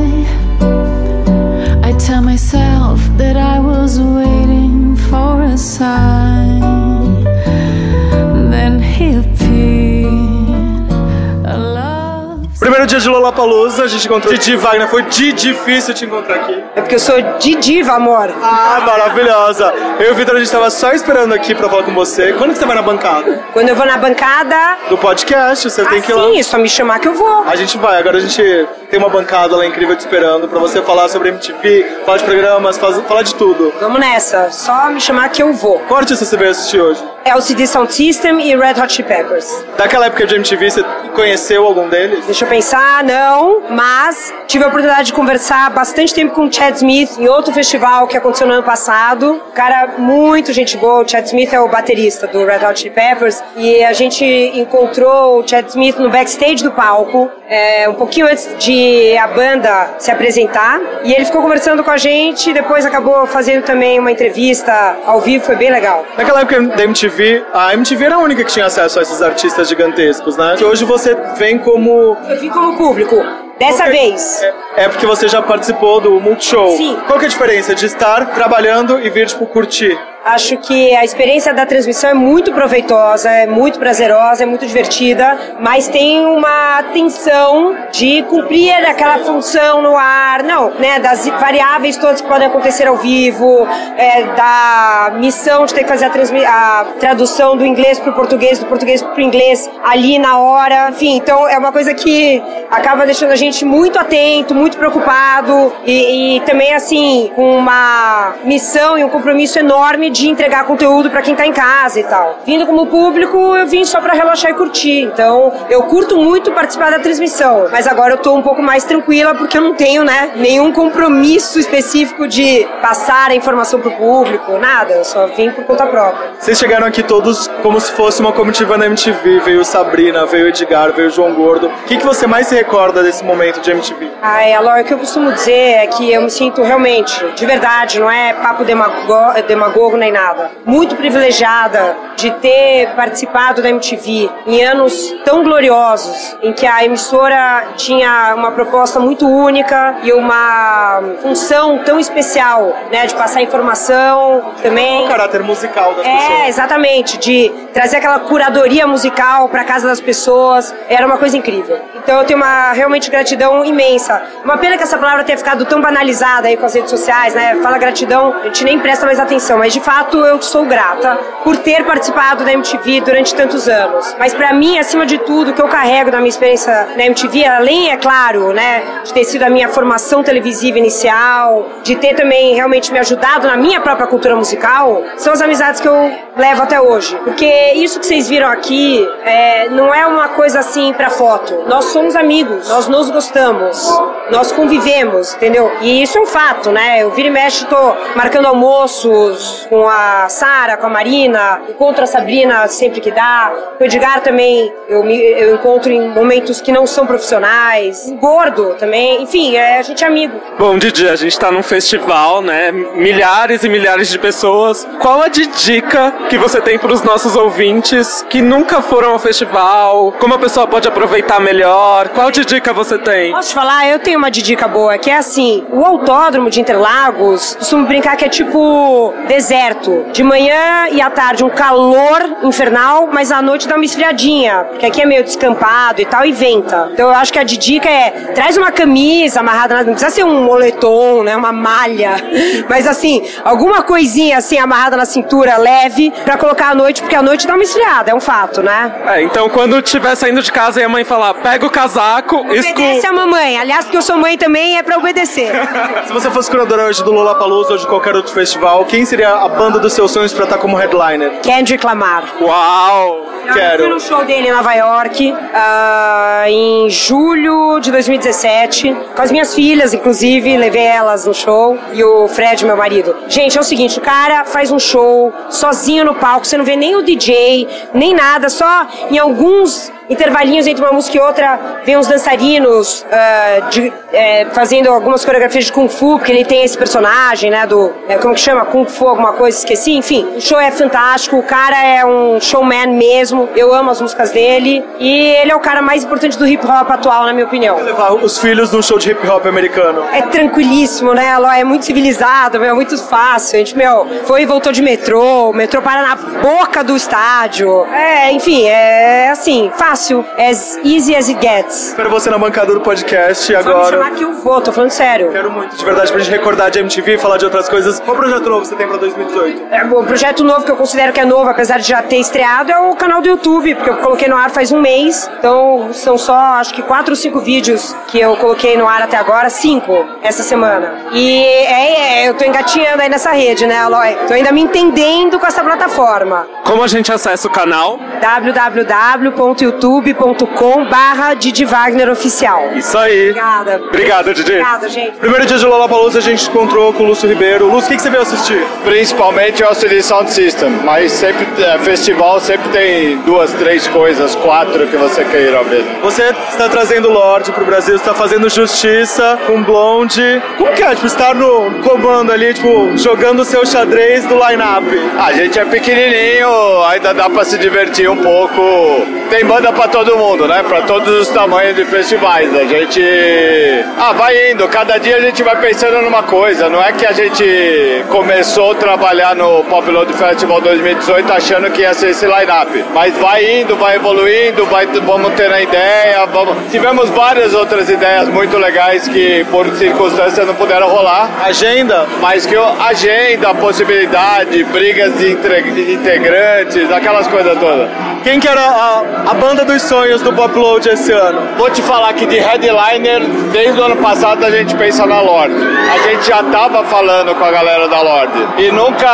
I tell myself that I was waiting for a sign. Then he appeared. Primeiro dia de Lollapalooza, a gente encontrou Didi Wagner. Foi de difícil te encontrar aqui. É porque eu sou Didiva, amor. Ah, maravilhosa. Eu e o Vitor, a gente tava só esperando aqui pra falar com você. Quando que você vai na bancada? Quando eu vou na bancada. Do podcast, você ah, tem que ir sim, lá. só me chamar que eu vou. A gente vai, agora a gente tem uma bancada lá incrível te esperando pra você falar sobre MTV, falar de programas, falar de tudo. Vamos nessa, só me chamar que eu vou. Qual artista você veio assistir hoje? LCD Sound System e Red Hot Chili Peppers. Daquela época de MTV, você conheceu algum deles? Deixa eu pensar, não, mas tive a oportunidade de conversar bastante tempo com o Chad Smith em outro festival que aconteceu no ano passado. Cara, muito gente boa. O Chad Smith é o baterista do Red Hot Chili Peppers e a gente encontrou o Chad Smith no backstage do palco, é, um pouquinho antes de a banda se apresentar. E ele ficou conversando com a gente, depois acabou fazendo também uma entrevista ao vivo, foi bem legal. Naquela época da MTV, a MTV era a única que tinha acesso a esses artistas gigantescos, né? Que hoje você vem como. Eu vim como público. Dessa vez. É porque você já participou do Multishow. Sim. Qual que é a diferença de estar trabalhando e vir, tipo, curtir? Acho que a experiência da transmissão é muito proveitosa, é muito prazerosa, é muito divertida, mas tem uma tensão de cumprir aquela função no ar, não, né, das variáveis todas que podem acontecer ao vivo, é, da missão de ter que fazer a, a tradução do inglês para o português, do português para o inglês ali na hora, enfim, então é uma coisa que acaba deixando a gente muito atento, muito preocupado e, e também assim com uma missão e um compromisso enorme de entregar conteúdo para quem tá em casa e tal. Vindo como público, eu vim só para relaxar e curtir. Então, eu curto muito participar da transmissão, mas agora eu tô um pouco mais tranquila porque eu não tenho, né, nenhum compromisso específico de passar a informação pro público, nada, eu só vim por conta própria. Vocês chegaram aqui todos como se fosse uma comitiva na MTV. Veio Sabrina, veio Edgar, veio João Gordo. O que, que você mais se recorda desse momento de MTV? Ai, Alor, o que eu costumo dizer é que eu me sinto realmente, de verdade, não é papo demago- demagogo nem nada. Muito privilegiada de ter participado da MTV em anos tão gloriosos, em que a emissora tinha uma proposta muito única e uma função tão especial, né, de passar informação também. O caráter musical das É, pessoas. exatamente, de trazer aquela curadoria musical para casa das pessoas, era uma coisa incrível. Então eu tenho uma realmente gratidão imensa. Uma pena que essa palavra tenha ficado tão banalizada aí com as redes sociais, né? Fala gratidão, a gente nem presta mais atenção, mas de fato eu sou grata por ter participado da MTV durante tantos anos. Mas para mim, acima de tudo, o que eu carrego da minha experiência na MTV, além, é claro, né, de ter sido a minha formação televisiva inicial, de ter também realmente me ajudado na minha própria cultura musical, são as amizades que eu levo até hoje. Porque isso que vocês viram aqui é, não é uma coisa assim pra foto. Nós somos amigos, nós nos gostamos, nós convivemos, entendeu? E isso é um fato, né? Eu vira e mexe, tô marcando almoços com a Sara, com a Marina, encontro a Sabrina sempre que dá. Com o Edgar também eu, me, eu encontro em momentos que não são profissionais. O Gordo também, enfim, é, a gente é amigo. Bom, Didi, a gente tá num festival, né? Milhares e milhares de pessoas. Qual a de dica que você tem pros nossos ouvintes que nunca foram ao festival? Como a pessoa pode aproveitar melhor? Qual de dica você tem? Posso te falar? Eu tenho uma de dica boa, que é assim, o autódromo de Interlagos, costumo brincar que é tipo deserto. De manhã e à tarde um calor infernal, mas à noite dá uma esfriadinha, porque aqui é meio descampado e tal, e venta. Então eu acho que a de dica é, traz uma camisa amarrada, na- não precisa ser um moletom, né, uma malha, mas assim, alguma coisinha assim amarrada na cintura, leve, pra colocar à noite, porque à noite dá uma esfriada, é um fato, né? É, então quando estiver saindo de casa e a mãe falar, pega o casaco, Obedece escu... a mamãe. Aliás, porque eu sou mãe também, é pra obedecer. Se você fosse curadora hoje do Lollapalooza ou de qualquer outro festival, quem seria a banda dos seus sonhos pra estar como headliner? Kendrick Lamar. Uau! Eu fui Quero. no show dele em Nova York ah, em julho de 2017, com as minhas filhas, inclusive, levei elas no show e o Fred, meu marido. Gente, é o seguinte, o cara faz um show sozinho no palco, você não vê nem o DJ, nem nada, só em alguns intervalinhos entre uma música e outra, vem uns dançarinos ah, de- é, fazendo algumas coreografias de Kung Fu, porque ele tem esse personagem, né, do, é, como que chama? Kung Fu, alguma coisa, esqueci, enfim. O show é fantástico, o cara é um showman mesmo, eu amo as músicas dele, e ele é o cara mais importante do hip hop atual, na minha opinião. Levar os filhos num show de hip hop americano. É tranquilíssimo, né? Ela é muito civilizado, meu, é muito fácil. A gente, meu, foi e voltou de metrô, o metrô para na boca do estádio. É, enfim, é assim, fácil. Fácil, as easy as it gets. Espero você na bancada do podcast Só me agora. chamar que eu vou, tô falando sério. Quero muito, de verdade, pra gente recordar de MTV, falar de outras coisas. Qual projeto novo você tem pra 2018? É, o projeto novo que eu considero que é novo, apesar de já ter estreado, é o canal do YouTube, porque eu coloquei no ar faz um mês. Então são só, acho que quatro ou cinco vídeos que eu coloquei no ar até agora, cinco essa semana. E é, é, eu tô engatinhando aí nessa rede, né, Aloy? Tô ainda me entendendo com essa plataforma. Como a gente acessa o canal? www.youtube.com barra Didi Wagner Oficial. Isso aí. Obrigada. Obrigado, Didi. Obrigada, gente. Primeiro dia de Lollapalooza a gente encontrou com o Lúcio Ribeiro. Lúcio, o que, que você veio assistir? Principalmente o LCD Sound System, mas sempre é, festival sempre tem duas, três coisas, quatro que você queira ver. Você está trazendo o Lorde pro Brasil, está fazendo justiça com Blonde. Como que é, tipo, estar no comando ali, tipo, jogando o seu xadrez do line-up? A gente é pequenininho, ainda dá pra se divertir um pouco. Tem banda pra todo mundo, né? Pra todos os tamanhos de festivais. A gente. Ah, vai indo. Cada dia a gente vai pensando numa coisa. Não é que a gente começou a trabalhar no Pop Load Festival 2018 achando que ia ser esse line-up. Mas vai indo, vai evoluindo, vai, vamos ter a ideia. Vamos... Tivemos várias outras ideias muito legais que por circunstâncias não puderam rolar. Agenda? Mas que eu, agenda, possibilidade, brigas de, entre- de integrantes, aquelas coisas todas. Quem que era a, a banda dos sonhos do Pop Load esse ano? Vou te falar que de headliner, desde o ano passado a gente pensa na Lorde. A gente já tava falando com a galera da Lorde. E nunca,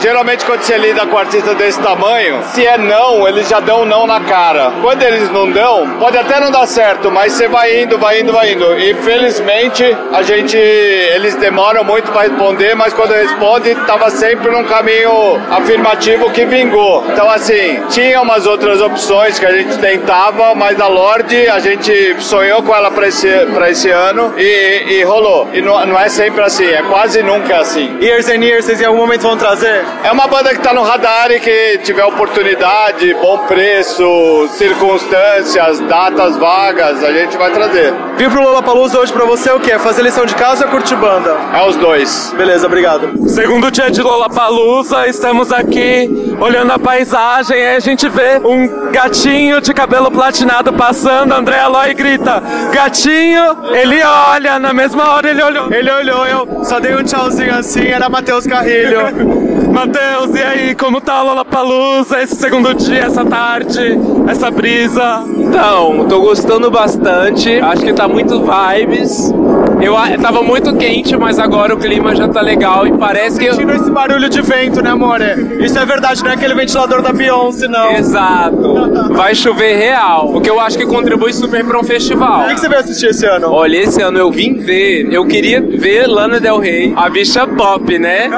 geralmente quando você lida com artistas desse tamanho, se é não, eles já dão não na cara. Quando eles não dão, pode até não dar certo, mas você vai indo, vai indo, vai indo. E felizmente a gente, eles demoram muito para responder, mas quando responde, tava sempre num caminho afirmativo que vingou. Então assim, tinha umas outras opções que a gente tentava, mas a Lorde a gente sonhou com ela para esse, pra esse ano e, e rolou. E não, não é sempre assim, é quase nunca assim. Years and Years, vocês em algum momento vão trazer? É uma banda que tá no radar e que tiver oportunidade, bom preço, circunstâncias, datas vagas, a gente vai trazer. Vir pro Lollapalooza hoje pra você é o quê? Fazer lição de casa ou curtir banda? É os dois. Beleza, obrigado. Segundo dia de Lollapalooza, estamos aqui olhando a paisagem, aí a gente vê um gatinho de cabelo platinado passando, André Aloy grita, gatinho, ele olha, na mesma hora ele olhou. Ele olhou, eu só dei um tchauzinho assim, era Matheus Carrilho. Matheus, e aí, como tá o Lollapalooza, esse segundo dia, essa tarde, essa brisa? Então, tô gostando bastante. Acho que tá muito vibes. Eu tava muito quente, mas agora o clima já tá legal e parece que. Sentindo esse barulho de vento, né, amore? Isso é verdade, não é aquele ventilador da Beyoncé, não. Exato. Vai chover real. O que eu acho que contribui super pra um festival. O que que você veio assistir esse ano? Olha, esse ano eu vim ver. Eu queria ver Lana Del Rey, a bicha pop, né?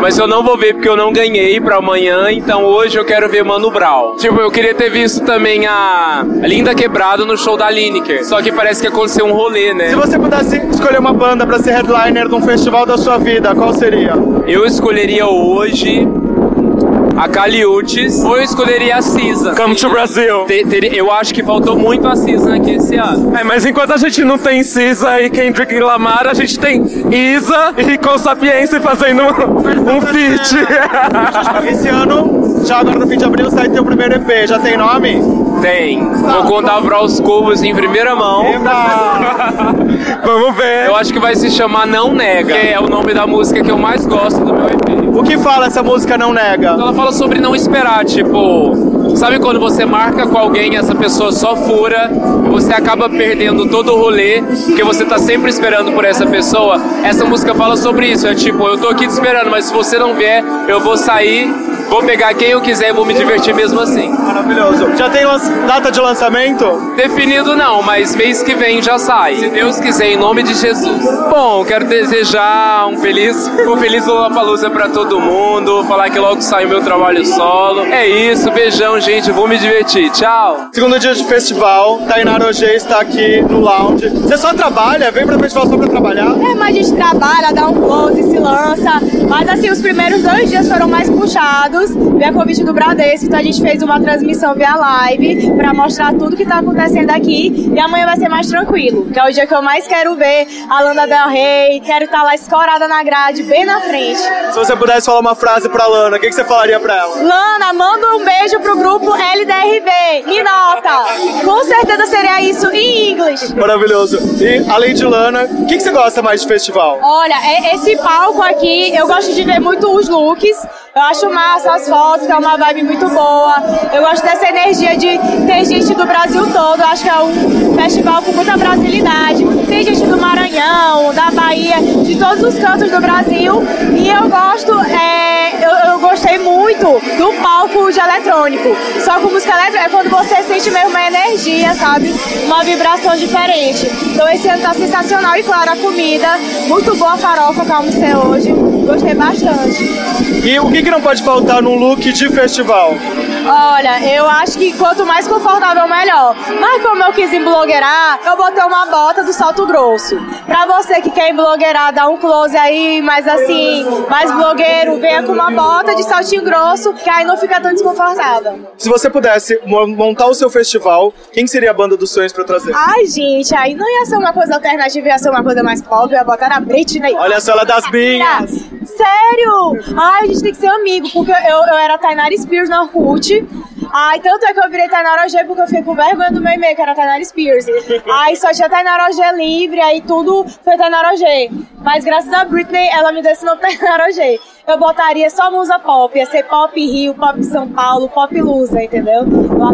Mas eu não vou ver porque eu não ganhei pra amanhã, então hoje eu quero ver Mano Brown. Tipo, eu queria ter visto também a Linda Quebrado no show da Lineker. Só que parece que aconteceu um rolê, né? Se você pudesse escolher uma banda pra ser headliner de um festival da sua vida, qual seria? Eu escolheria hoje a Caliutes ou eu escolheria a Cisa. Come to Brasil. Te- ter- eu acho que faltou muito a Cisa aqui esse ano. É, mas enquanto a gente não tem Cisa e Kendrick Lamar, a gente tem Isa e Com Sapiência fazendo um, um feat. Esse ano, já agora no fim de abril, sai teu primeiro EP. Já tem nome? Tem. Vou contar para os cubos em primeira mão. Vamos ver. Eu acho que vai se chamar Não Nega, que é o nome da música que eu mais gosto do meu EP. O que fala essa música Não Nega? Ela fala sobre não esperar, tipo, sabe quando você marca com alguém e essa pessoa só fura, você acaba perdendo todo o rolê, porque você tá sempre esperando por essa pessoa? Essa música fala sobre isso, é tipo, eu tô aqui te esperando, mas se você não vier, eu vou sair, vou pegar quem eu quiser e vou me divertir mesmo assim. Maravilhoso. Já tem data de lançamento? Definido não, mas mês que vem já sai. Se Deus quiser, em nome de Jesus. Bom, quero desejar um feliz, um feliz Lollapalooza pra todo mundo, falar que logo sai o meu trabalho solo. É isso, beijão, gente, vou me divertir. Tchau. Segundo dia de festival, Tainara Ogê está aqui no lounge. Você só trabalha? Vem pra festival só pra trabalhar? É, mas a gente trabalha, dá um close, se lança. Assim, os primeiros dois dias foram mais puxados. via convite do Bradesco, então a gente fez uma transmissão via live pra mostrar tudo que tá acontecendo aqui e amanhã vai ser mais tranquilo, que é o dia que eu mais quero ver a Lana Del Rey, quero estar lá escorada na grade, bem na frente. Se você pudesse falar uma frase pra Lana, o que, que você falaria pra ela? Lana, manda um beijo pro grupo LDRB, me nota. Com certeza seria isso em inglês. Maravilhoso. E além de Lana, o que, que você gosta mais de festival? Olha, é- esse palco aqui, eu gosto de ver muito os looks. Eu acho massa as fotos, que é uma vibe muito boa. Eu gosto dessa energia de ter gente do Brasil todo. Eu acho que é um festival com muita brasilidade. Tem gente do Maranhão, da Bahia, de todos os cantos do Brasil. E eu gosto, é, eu, eu gostei muito do palco de eletrônico. Só com música eletrônica é quando você sente mesmo uma energia, sabe? Uma vibração diferente. Então esse ano tá sensacional. E claro, a comida, muito boa farofa que eu almocei hoje. Gostei bastante. E o que, que não pode faltar num look de festival? Olha, eu acho que quanto mais confortável, melhor. Mas como eu quis emblogueirar, eu botei uma bota do salto grosso. Pra você que quer emblogueirar, dar um close aí, mais assim, mais blogueiro, venha com uma bota de saltinho grosso, que aí não fica tão desconfortável. Se você pudesse mo- montar o seu festival, quem seria a banda dos sonhos pra trazer? Ai, gente, aí não ia ser uma coisa alternativa, ia ser uma coisa mais pop, ia botar a Britney. Olha só, ela das minhas. Sério? Ai, a gente tem que ser amigo, porque eu, eu era Tainara Spears na Orkut. Ai, tanto é que eu virei Tainara OG porque eu fiquei com vergonha do meu e-mail, que era Tainara Spears. Aí só tinha Tainara OG livre, aí tudo foi Tainara OG. Mas graças a Britney, ela me deu esse nome Tainara OG. Eu botaria só musa pop, ia ser pop Rio, pop São Paulo, pop Lusa, entendeu?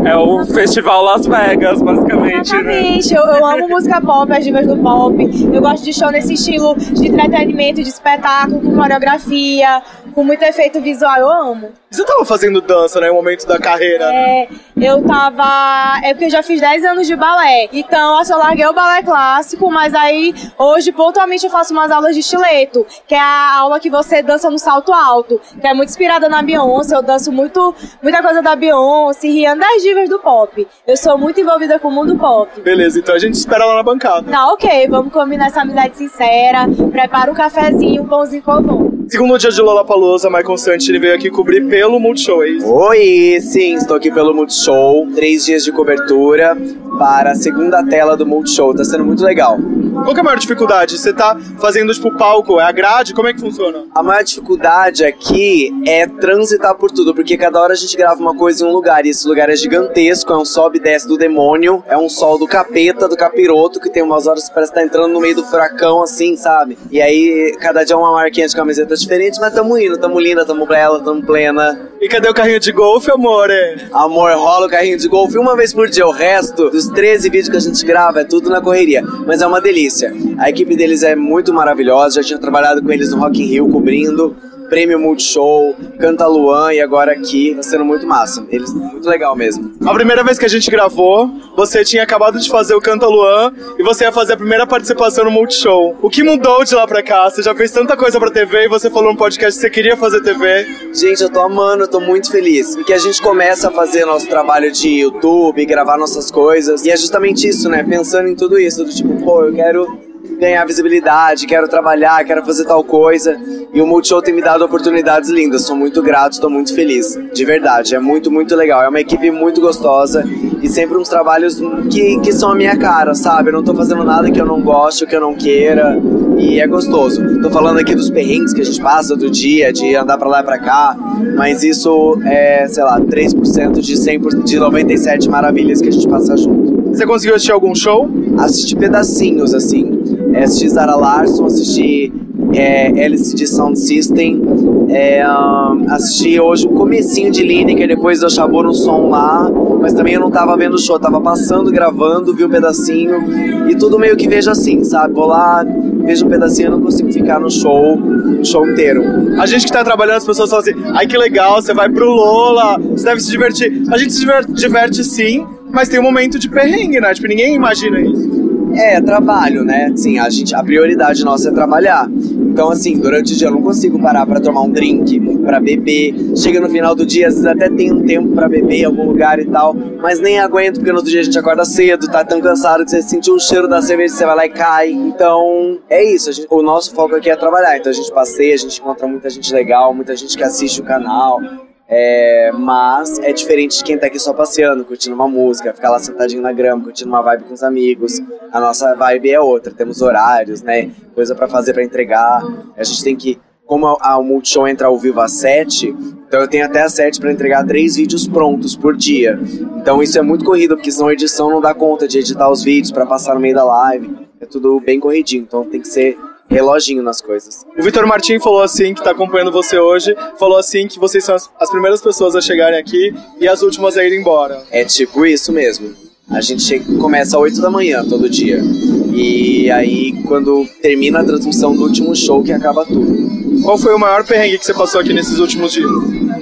É o Festival Las Vegas, basicamente, né? Exatamente, eu, eu amo música pop, as divas do pop. Eu gosto de show nesse estilo de entretenimento, de espetáculo, com coreografia, com muito efeito visual, eu amo. Você tava fazendo dança, né? Em momento da carreira. É, eu tava. É porque eu já fiz 10 anos de balé. Então, assim, eu larguei o balé clássico, mas aí hoje, pontualmente, eu faço umas aulas de estileto, que é a aula que você dança no salto alto, que é muito inspirada na Beyoncé. Eu danço muito, muita coisa da Beyoncé, Rihanna das divas do pop. Eu sou muito envolvida com o mundo pop. Beleza, então a gente espera lá na bancada. Tá ok, vamos combinar essa amizade sincera. Prepara um cafezinho, um pãozinho com pão. Segundo dia de Lollapalooza, Michael Santini veio aqui cobrir pelo Multishow, é isso? Oi, sim, estou aqui pelo Multishow. Três dias de cobertura para a segunda tela do Multishow. Tá sendo muito legal. Qual é a maior dificuldade? Você tá fazendo, tipo, palco, é a grade? Como é que funciona? A maior dificuldade aqui é transitar por tudo, porque cada hora a gente grava uma coisa em um lugar, e esse lugar é gigantesco, é um sobe e desce do demônio, é um sol do capeta, do capiroto, que tem umas horas que parece que tá entrando no meio do furacão, assim, sabe? E aí, cada dia é uma marquinha de camiseta diferente, mas tamo indo, tamo linda, tamo bela, tamo plena. E cadê o carrinho de golfe, amor? Amor, rola o carrinho de golfe uma vez por dia, o resto dos 13 vídeos que a gente grava é tudo na correria, mas é uma delícia. A equipe deles é muito maravilhosa, já tinha trabalhado com eles no Rock in Rio, cobrindo Prêmio Multishow, Canta Luan e agora aqui, tá sendo muito massa. Eles, muito legal mesmo. A primeira vez que a gente gravou, você tinha acabado de fazer o Canta Luan e você ia fazer a primeira participação no Multishow. O que mudou de lá pra cá? Você já fez tanta coisa pra TV e você falou no podcast que você queria fazer TV. Gente, eu tô amando, eu tô muito feliz. Porque a gente começa a fazer nosso trabalho de YouTube, gravar nossas coisas. E é justamente isso, né? Pensando em tudo isso, do tipo, pô, eu quero ganhar visibilidade, quero trabalhar, quero fazer tal coisa. E o Multishow tem me dado oportunidades lindas. Sou muito grato, estou muito feliz. De verdade, é muito, muito legal. É uma equipe muito gostosa e sempre uns trabalhos que, que são a minha cara, sabe? Eu não tô fazendo nada que eu não gosto, que eu não queira. E é gostoso. Tô falando aqui dos perrengues que a gente passa do dia, de andar pra lá e pra cá. Mas isso é, sei lá, 3% de 100%, de 97 maravilhas que a gente passa junto. Você conseguiu assistir algum show? Assisti pedacinhos, assim. Assisti Zara Larson, assisti é, LCD Sound System, é, um, assisti hoje o comecinho de Lineker, depois eu Chabô no som lá, mas também eu não tava vendo o show, tava passando, gravando, vi um pedacinho, e tudo meio que vejo assim, sabe? Vou lá, vejo um pedacinho, eu não consigo ficar no show, o show inteiro. A gente que tá trabalhando, as pessoas falam assim, ai que legal, você vai pro Lola, você deve se divertir. A gente se diver- diverte sim, mas tem um momento de perrengue, né? Tipo, ninguém imagina isso. É, trabalho, né? Sim, a gente, a prioridade nossa é trabalhar. Então, assim, durante o dia eu não consigo parar pra tomar um drink, pra beber. Chega no final do dia, às vezes até tem um tempo pra beber em algum lugar e tal, mas nem aguento porque no outro dia a gente acorda cedo, tá tão cansado que você sentiu o cheiro da cerveja, você vai lá e cai. Então, é isso. gente- o nosso foco aqui é trabalhar. Então a gente passeia, a gente encontra muita gente legal, muita gente que assiste o canal. É, mas é diferente de quem tá aqui só passeando, curtindo uma música, ficar lá sentadinho na grama, curtindo uma vibe com os amigos. A nossa vibe é outra, temos horários, né? Coisa pra fazer, pra entregar. A gente tem que. Como a- a- o Multishow entra ao vivo às 7, então eu tenho até às 7 pra entregar três vídeos prontos por dia. Então isso é muito corrido, porque senão a edição não dá conta de editar os vídeos pra passar no meio da live. É tudo bem corridinho, então tem que ser reloginho nas coisas. O Vitor Martin falou assim, que tá acompanhando você hoje, falou assim que vocês são as, as primeiras pessoas a chegarem aqui e as últimas a ir embora. É tipo isso mesmo. A gente chega- começa às 8 da manhã todo dia. E aí, quando termina a transmissão do último show, que acaba tudo. Qual foi o maior perrengue que você passou aqui nesses últimos dias?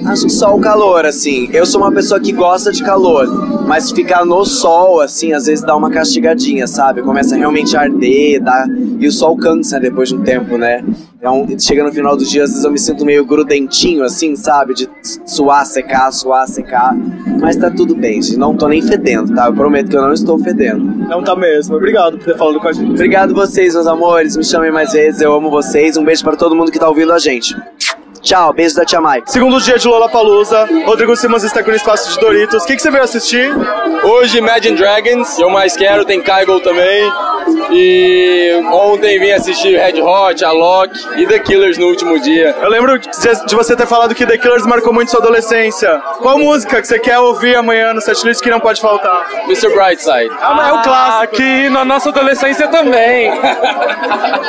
Acho que só o calor, assim. Eu sou uma pessoa que gosta de calor, mas ficar no sol, assim, às vezes dá uma castigadinha, sabe? Começa realmente a arder, dá... e o sol cansa depois de um tempo, né? Então, chega no final do dia, às vezes eu me sinto meio grudentinho, assim, sabe? De suar, secar, suar, secar. Mas tá tudo bem, gente. Não tô nem fedendo, tá? Eu prometo que eu não estou fedendo. Não tá mesmo. Obrigado por ter falado com a gente. Obrigado vocês, meus amores. Me chamem mais vezes, eu amo vocês. Um beijo para todo mundo que tá ouvindo a gente. Tchau, beijo da Tia Mai. Segundo dia de Lollapalooza, Rodrigo Simas está aqui no espaço de Doritos. O que, que você veio assistir? Hoje Imagine Dragons, eu mais quero, tem Kygo também. E ontem vim assistir Red Hot, Alok e The Killers no último dia. Eu lembro de, você ter falado que The Killers marcou muito sua adolescência. Qual música que você quer ouvir amanhã no setlist que não pode faltar? Mr. Brightside. Ah, mas é o clássico. Aqui na nossa adolescência também.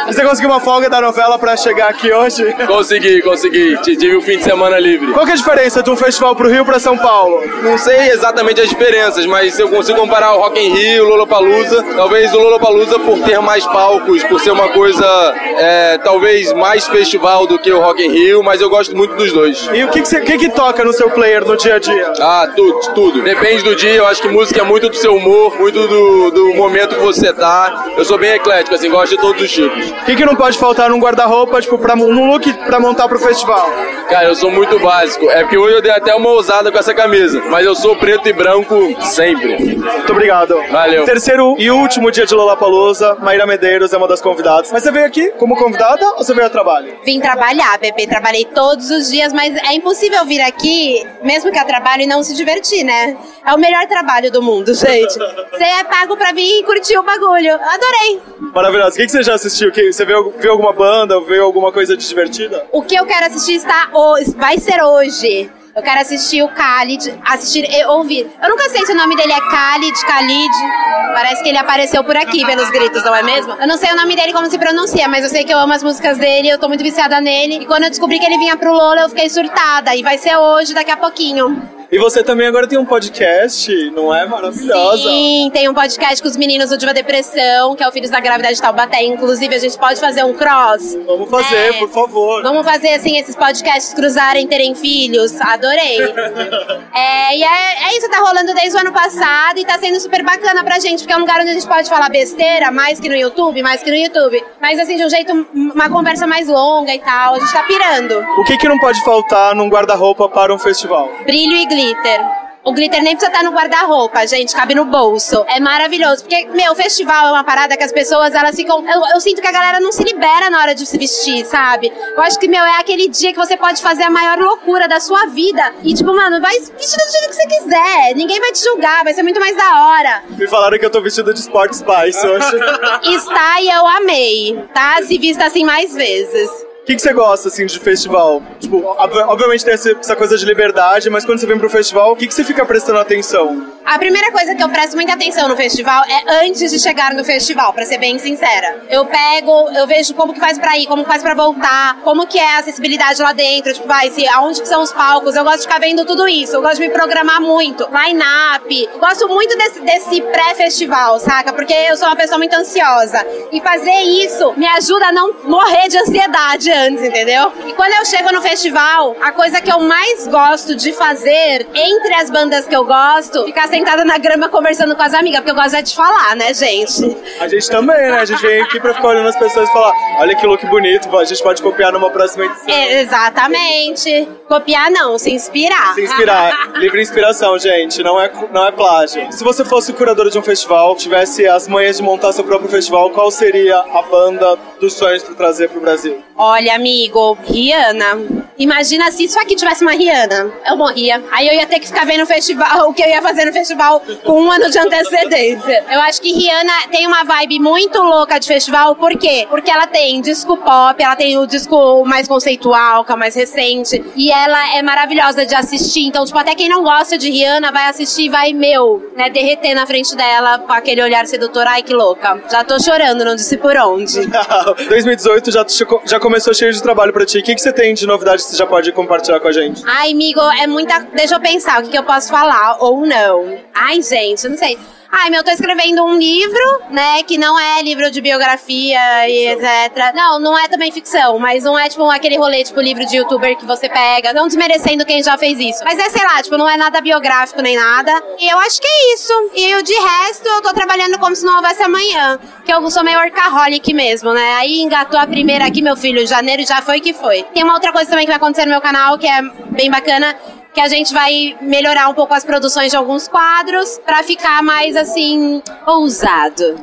Você conseguiu uma folga da novela pra chegar aqui hoje? Consegui, consegui. Tive o fim de semana livre. Qual que é a diferença de um festival pro Rio pra São Paulo? Não sei exatamente as diferenças, mas eu consigo comparar o Rock in Rio, o Lollapalooza. Talvez o Lollapalooza por ter mais palcos, por ser uma coisa é, talvez mais festival do que o Rock in Rio, mas eu gosto muito dos dois. E o que, que, você, que, que toca no seu player no dia a dia? Ah, tudo, tudo. Depende do dia, eu acho que música é muito do seu humor, muito do, do momento que você tá. Eu sou bem eclético, assim, gosto de todos os tipos. O que, que não pode faltar num guarda-roupa, tipo, pra, num look pra montar pro festival? Cara, eu sou muito básico. É porque hoje eu dei até uma ousada com essa camisa, mas eu sou preto e branco sempre. Muito obrigado. Valeu. Terceiro e último dia de Lollapalooza, Maíra Medeiros é uma das convidadas. Mas você veio aqui como convidada ou você veio a trabalho? Vim trabalhar, Bebê. Trabalhei todos os dias, mas é impossível vir aqui, mesmo que a trabalho, e não se divertir, né? É o melhor trabalho do mundo, gente. Você é pago pra vir e curtir o bagulho. Adorei. Maravilhoso. O que, você já assistiu? Você viu, viu alguma banda? Viu alguma coisa de divertida? O que eu quero assistir está hoje, vai ser hoje. Eu quero assistir o Khalid, assistir e ouvir. Eu nunca sei se o nome dele é Khalid, Khalid. Parece que ele apareceu por aqui pelos gritos, não é mesmo? Eu não sei o nome dele como se pronuncia, mas eu sei que eu amo as músicas dele, eu tô muito viciada nele. E quando eu descobri que ele vinha pro Lola, eu fiquei surtada. E vai ser hoje, daqui a pouquinho. E você também agora tem um podcast, não é? Maravilhosa. Sim, tem um podcast com os meninos do Diva Depressão, que é o Filhos da Grávida de Taubaté. Inclusive, a gente pode fazer um cross. Vamos fazer, por favor. Vamos fazer, assim, esses podcasts cruzarem, terem filhos. Adorei. é, e é, é isso, tá rolando desde o ano passado e tá sendo super bacana pra gente, porque é um lugar onde a gente pode falar besteira, mais que no YouTube, mais que no YouTube. Mas, assim, de um jeito, uma conversa mais longa e tal. A gente tá pirando. O que, que não pode faltar num guarda-roupa para um festival? Brilho e glitter. O glitter nem precisa estar no guarda-roupa, gente, cabe no bolso. É maravilhoso, porque, meu, o festival é uma parada que as pessoas, elas ficam... Eu, eu sinto que a galera não se libera na hora de se vestir, sabe? Eu acho que, meu, é aquele dia que você pode fazer a maior loucura da sua vida. E, tipo, mano, vai vestido do jeito que você quiser. Ninguém vai te julgar, vai ser muito mais da hora. Me falaram que eu tô vestido de Sport Spice hoje. Está e eu amei, tá? Se vista assim mais vezes. Que, que você gosta, assim, de festival? Tipo, ob- obviamente tem essa coisa de liberdade, mas quando você vem pro festival, o que, que você fica prestando atenção? A primeira coisa que eu presto muita atenção no festival é antes de chegar no festival, pra ser bem sincera. Eu pego, eu vejo como que faz pra ir, como que faz pra voltar, como que é a acessibilidade lá dentro, tipo, vai, se, aonde que são os palcos. Eu gosto de ficar vendo tudo isso. Eu gosto de me programar muito. Line-up. Gosto muito desse, desse pré-festival, saca? Porque eu sou uma pessoa muito ansiosa. E fazer isso me ajuda a não morrer de ansiedade antes, entendeu? E quando eu chego no festival, a coisa que eu mais gosto de fazer entre as bandas que eu gosto, ficar sentada na grama conversando com as amigas, porque eu gosto é de falar, né, gente? A gente também, né? A gente vem aqui pra ficar olhando as pessoas e falar: olha que look bonito, a gente pode copiar numa próxima edição. É, exatamente. Copiar não, se inspirar. Se inspirar. Livre inspiração, gente. Não é, não é plágio. Se você fosse curadora de um festival, tivesse as manhas de montar seu próprio festival, qual seria a banda dos sonhos pra trazer pro Brasil? Olha, amigo, Rihanna. Imagina se isso aqui tivesse uma Rihanna. Eu morria. Aí eu ia ter que ficar vendo o festival, o que eu ia fazer no festival com um ano de antecedência. Eu acho que Rihanna tem uma vibe muito louca de festival, por quê? Porque ela tem disco pop, ela tem o disco mais conceitual, que é o mais recente, e ela é maravilhosa de assistir. Então, tipo, até quem não gosta de Rihanna vai assistir e vai, meu, né, derreter na frente dela com aquele olhar sedutor. Ai, que louca. Já tô chorando, não disse por onde. 2018 já, já começou cheio de trabalho pra ti. O que, que você tem de novidade que você já pode compartilhar com a gente? Ai, amigo, é muita. Deixa eu pensar o que, que eu posso falar ou não. Ai, gente, eu não sei. Ai, meu, eu tô escrevendo um livro, né, que não é livro de biografia e etc. Não, não é também ficção, mas não é tipo aquele rolê, tipo livro de youtuber que você pega, não desmerecendo quem já fez isso. Mas é, sei lá, tipo, não é nada biográfico nem nada. E eu acho que é isso. E de resto, eu tô trabalhando como se não houvesse amanhã. Que eu sou meio workaholic mesmo, né? Aí engatou a primeira aqui, meu filho, janeiro já foi que foi. Tem uma outra coisa também que vai acontecer no meu canal, que é bem bacana, que a gente vai melhorar um pouco as produções de alguns quadros para ficar mais assim ousado.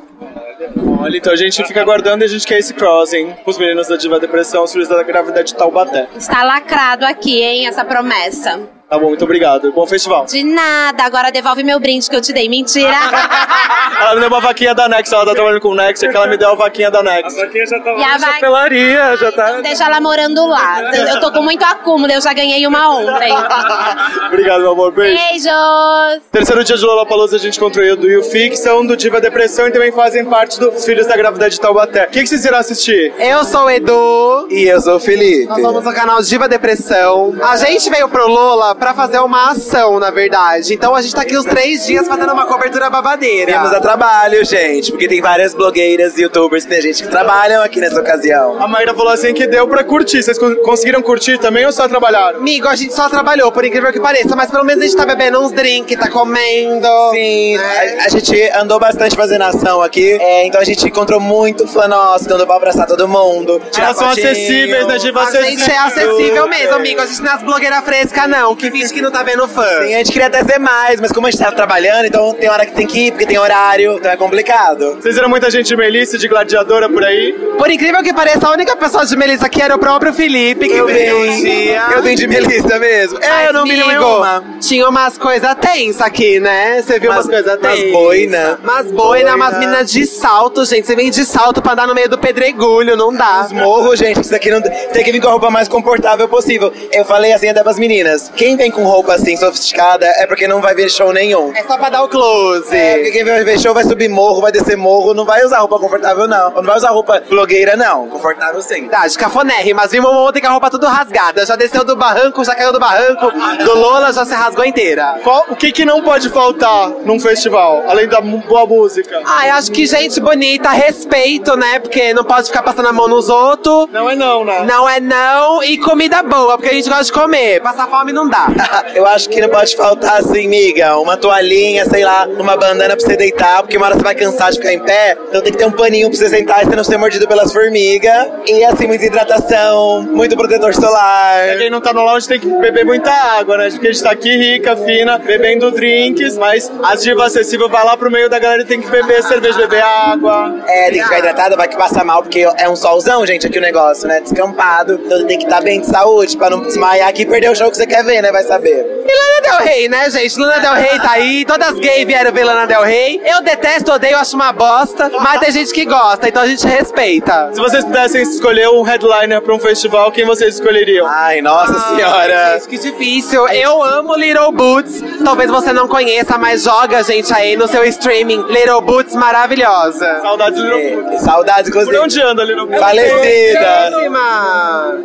Olha, então a gente fica aguardando e a gente quer esse crossing com os meninos da Diva Depressão, os filhos da gravidade de Taubaté. Está lacrado aqui, hein, essa promessa. Tá bom, muito obrigado. Bom festival. De nada, agora devolve meu brinde que eu te dei. Mentira! ela me deu uma vaquinha da Nex, ela tá trabalhando com o Nex, que ela me deu a vaquinha da Nex. A vaquinha já tá E a lá na va- chapelaria, já tá. Deixa ela morando lá. Eu tô com muito acúmulo, eu já ganhei uma ontem. Obrigado, meu amor. Beijo. Beijos! Terceiro dia de Lollapalooza a gente encontrou o do que são do Diva Depressão e também fazem parte dos Filhos da Gravidade de Taubaté. O que, que vocês irão assistir? Eu sou o Edu. E eu sou o Felipe. Nós somos no canal Diva Depressão. A gente veio pro Lola pra fazer uma ação, na verdade. Então a gente tá aqui os três dias fazendo uma cobertura babadeira. Temos a trabalho, gente, porque tem várias blogueiras e youtubers, tem gente que trabalham aqui nessa ocasião. A Mayra falou assim que deu pra curtir. Vocês con- conseguiram curtir também ou só trabalharam? Amigo, a gente só trabalhou, por incrível que pareça, mas pelo menos a gente tá bebendo uns drinks, tá comendo. Sim, a, a gente andou bastante fazendo ação aqui, é, então a gente encontrou muito fã nosso, dando pra abraçar todo mundo. Elas são acessíveis, né, Diva? A gente é acessível mesmo, amigo. A gente não é as blogueiras frescas, não, que finge que não tá vendo fã. Sim, a gente queria até ser mais, mas como a gente tá trabalhando, então tem hora que tem que ir, porque tem horário, então é complicado. Vocês viram muita gente de Melissa, de gladiadora por aí? Por incrível que pareça, a única pessoa de Melissa aqui era o próprio Felipe, que Eu veio um vim. dia. Eu vim de Melissa mesmo. É, Mas, eu não amigo, nenhuma. Tinha umas coisas tensas aqui, né? Você viu umas, Umas- coisas umas tensas? boina. Umas boina, Boina. umas meninas de salto, gente. Você vem de salto pra andar no meio do pedregulho, não dá. Os morros, gente, isso daqui não tem que vir com a roupa mais confortável possível. Eu falei assim até pras meninas: quem vem com roupa assim sofisticada é porque não vai ver show nenhum. É só pra dar o close. É, porque quem vai ver show vai subir morro, vai descer morro, não vai usar roupa confortável, não. Não vai usar roupa blogueira, não. Confortável sim. Verdade, cafonérrimas. Vimos ontem com a roupa tudo rasgada. Já desceu do barranco, já caiu do barranco. Do Lola já se rasgou inteira. Qual- o que, que não pode faltar num festival, além da boa música? Ah, eu acho que gente bonita, respeito, né? Porque não pode ficar passando a mão nos outros. Não é não, né? Não é não. E comida boa, porque a gente gosta de comer. Passar fome não dá. Eu acho que não pode faltar assim, miga, uma toalhinha, sei lá, uma bandana pra você deitar, porque uma hora você vai cansar de ficar em pé, então tem que ter um paninho pra você sentar e você não ser mordido pelas formigas. E assim, muita hidratação, muito protetor solar. Pra quem não tá no lounge tem que beber muita água, né? Porque a gente tá aqui rica, fina, bebendo drinks, mas as divas acessíveis vai lá pro meio da galera e tem que beber cerveja, beber água. É, tem que ficar hidratada, vai que passa mal, porque é um solzão, gente, aqui o negócio, né? Descampado. Então tem que estar bem de saúde pra não desmaiar aqui e perder o show que você quer ver, né? Vai saber. E Lana Del Rey, né, gente? Lana Del Rey tá aí, todas as gays vieram ver Lana Del Rey. Eu detesto, odeio, acho uma bosta, mas tem gente que gosta, então a gente respeita. Se vocês pudessem escolher um headliner pra um festival, quem vocês escolheriam? Ai, nossa senhora. Gente, que difícil. Eu amo Little Boots. Talvez você não conheça, mas joga, gente, aí no seu streaming. Little Boots maravilhosa. Saudades do Little Boots. Saudades, Por inclusive. onde anda Little Boots? Falecida.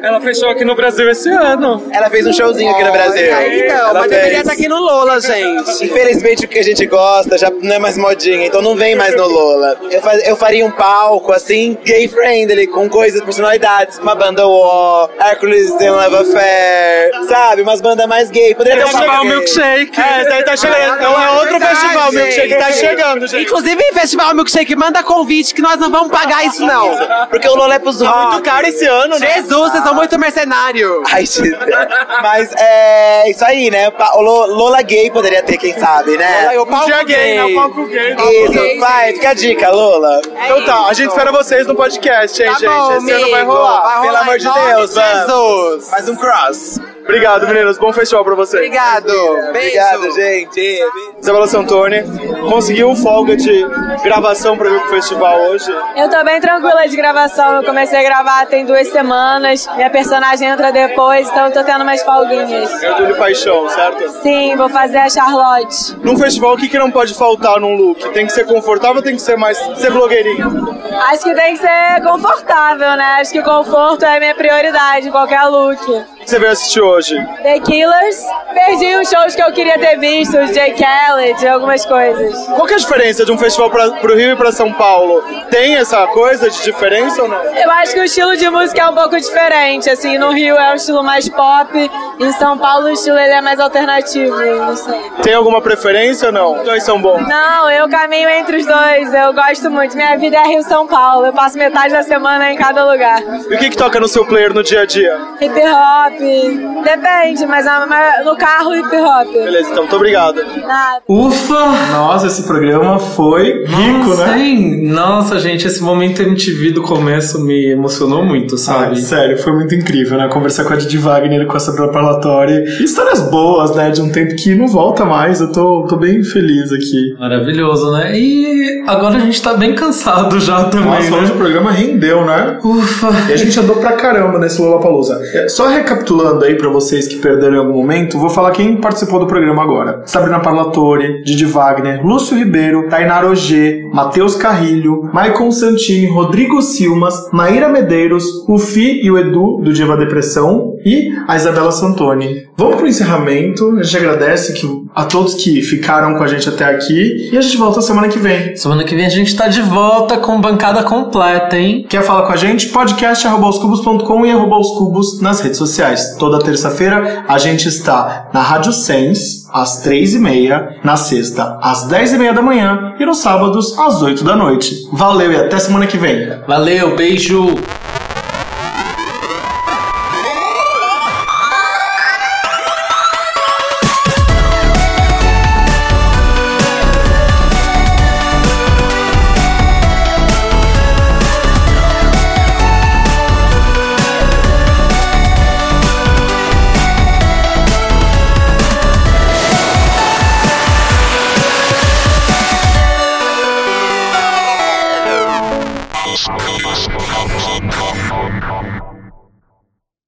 Ela fechou aqui no Brasil esse ano. Ela fez um showzinho aqui no Brasil. Olha, Então, Ela mas deveria estar aqui no Lola, gente. Infelizmente o que a gente gosta já não é mais modinha, então não vem mais no Lola. Eu, faz- eu faria um palco assim, gay friendly, com coisas, personalidades. Uma banda O, Hercules and Love Affair, sabe? Umas bandas mais gay. Poderia ter um Festival palco gay. Milkshake. É, esse daí tá chegando. Não é outro Verdade, festival, Milkshake tá chegando, gente. Inclusive, Festival Milkshake, manda convite que nós não vamos pagar isso, não. Porque o Lola é pros Muito rock. caro esse ano, né? Jesus, vocês são muito mercenários. Ai, gente. Mas é isso aí, né? Lola gay poderia ter, quem sabe, né? o palco dia gay, gay. né? O palco gay. isso, vai, fica a dica, Lola. Então tá, a gente espera vocês no podcast, hein, Tá gente? bom, Esse ano vai amigo. rolar. Vai rolar, Pelo amor de Deus, de vamos. Jesus. Mais um cross. Obrigado, meninas. Bom festival pra vocês. Obrigado. Obrigado, gente. Isabela Santoni, conseguiu folga de gravação pra vir pro festival hoje? Eu tô bem tranquila de gravação. Eu comecei a gravar tem duas semanas. Minha personagem entra depois, então eu tô tendo umas folguinhas. É Orgulho e Paixão, certo? Sim, vou fazer a Charlotte. Num festival, o que, que não pode faltar num look? Tem que ser confortável ou tem que ser mais... ser blogueirinha? Acho que tem que ser confortável, né? Acho que conforto é a minha prioridade em qualquer look. Você veio assistir hoje? The Killers. Perdi os shows que eu queria ter visto, os Jay Khaled, algumas coisas. Qual que é a diferença de um festival pra, pro Rio e pra São Paulo? Tem essa coisa de diferença ou não? Eu acho que o estilo de música é um pouco diferente, assim, no Rio é um estilo mais pop, em São Paulo o estilo ele é mais alternativo, não sei. Tem alguma preferência ou não? Os dois são bons. Não, eu caminho entre os dois, eu gosto muito. Minha vida é Rio-São Paulo, eu passo metade da semana em cada lugar. E o que, que toca no seu player no dia a dia? Hip hop, depende, mas no carro hip hop. Beleza, então, muito obrigado. Nada. Ufa! Nossa, esse programa foi rico, Nossa, né? hein? Nossa, gente, esse momento MTV do começo me emocionou muito, sabe? Ah, sério, foi muito incrível, né? Conversar com a Didi Wagner, com a Sabrina Parlatori. Histórias boas, né? De um tempo que não volta mais. Eu tô, tô bem feliz aqui. Maravilhoso, né? E agora a gente tá bem cansado já também, Nossa, né? hoje o programa rendeu, né? Ufa! E a gente andou pra caramba nesse Lollapalooza. É, Só recapitulando aí pra vocês que perderam em algum momento, vou falar quem participou do programa agora. Sabrina Parlatore, Didi Wagner, Lúcio Ribeiro, Tainara Ogê, Matheus Carrilho, Maicon Santini, Rodrigo Silmas, Maíra Medeiros, o Fi e o Edu, do Diva Depressão, e a Isabela Santoni. Vamos pro encerramento. A gente agradece que, a todos que ficaram com a gente até aqui. E a gente volta semana que vem. Semana que vem a gente tá de volta com bancada completa, hein? Quer falar com a gente? podcast.com e arroba os cubos nas redes sociais. Toda terça-feira a gente está na Rádio Sens, às três e meia, na sexta, às dez e meia da manhã e nos sábados, às oito da noite. Valeu e até semana que vem. Valeu, beijo!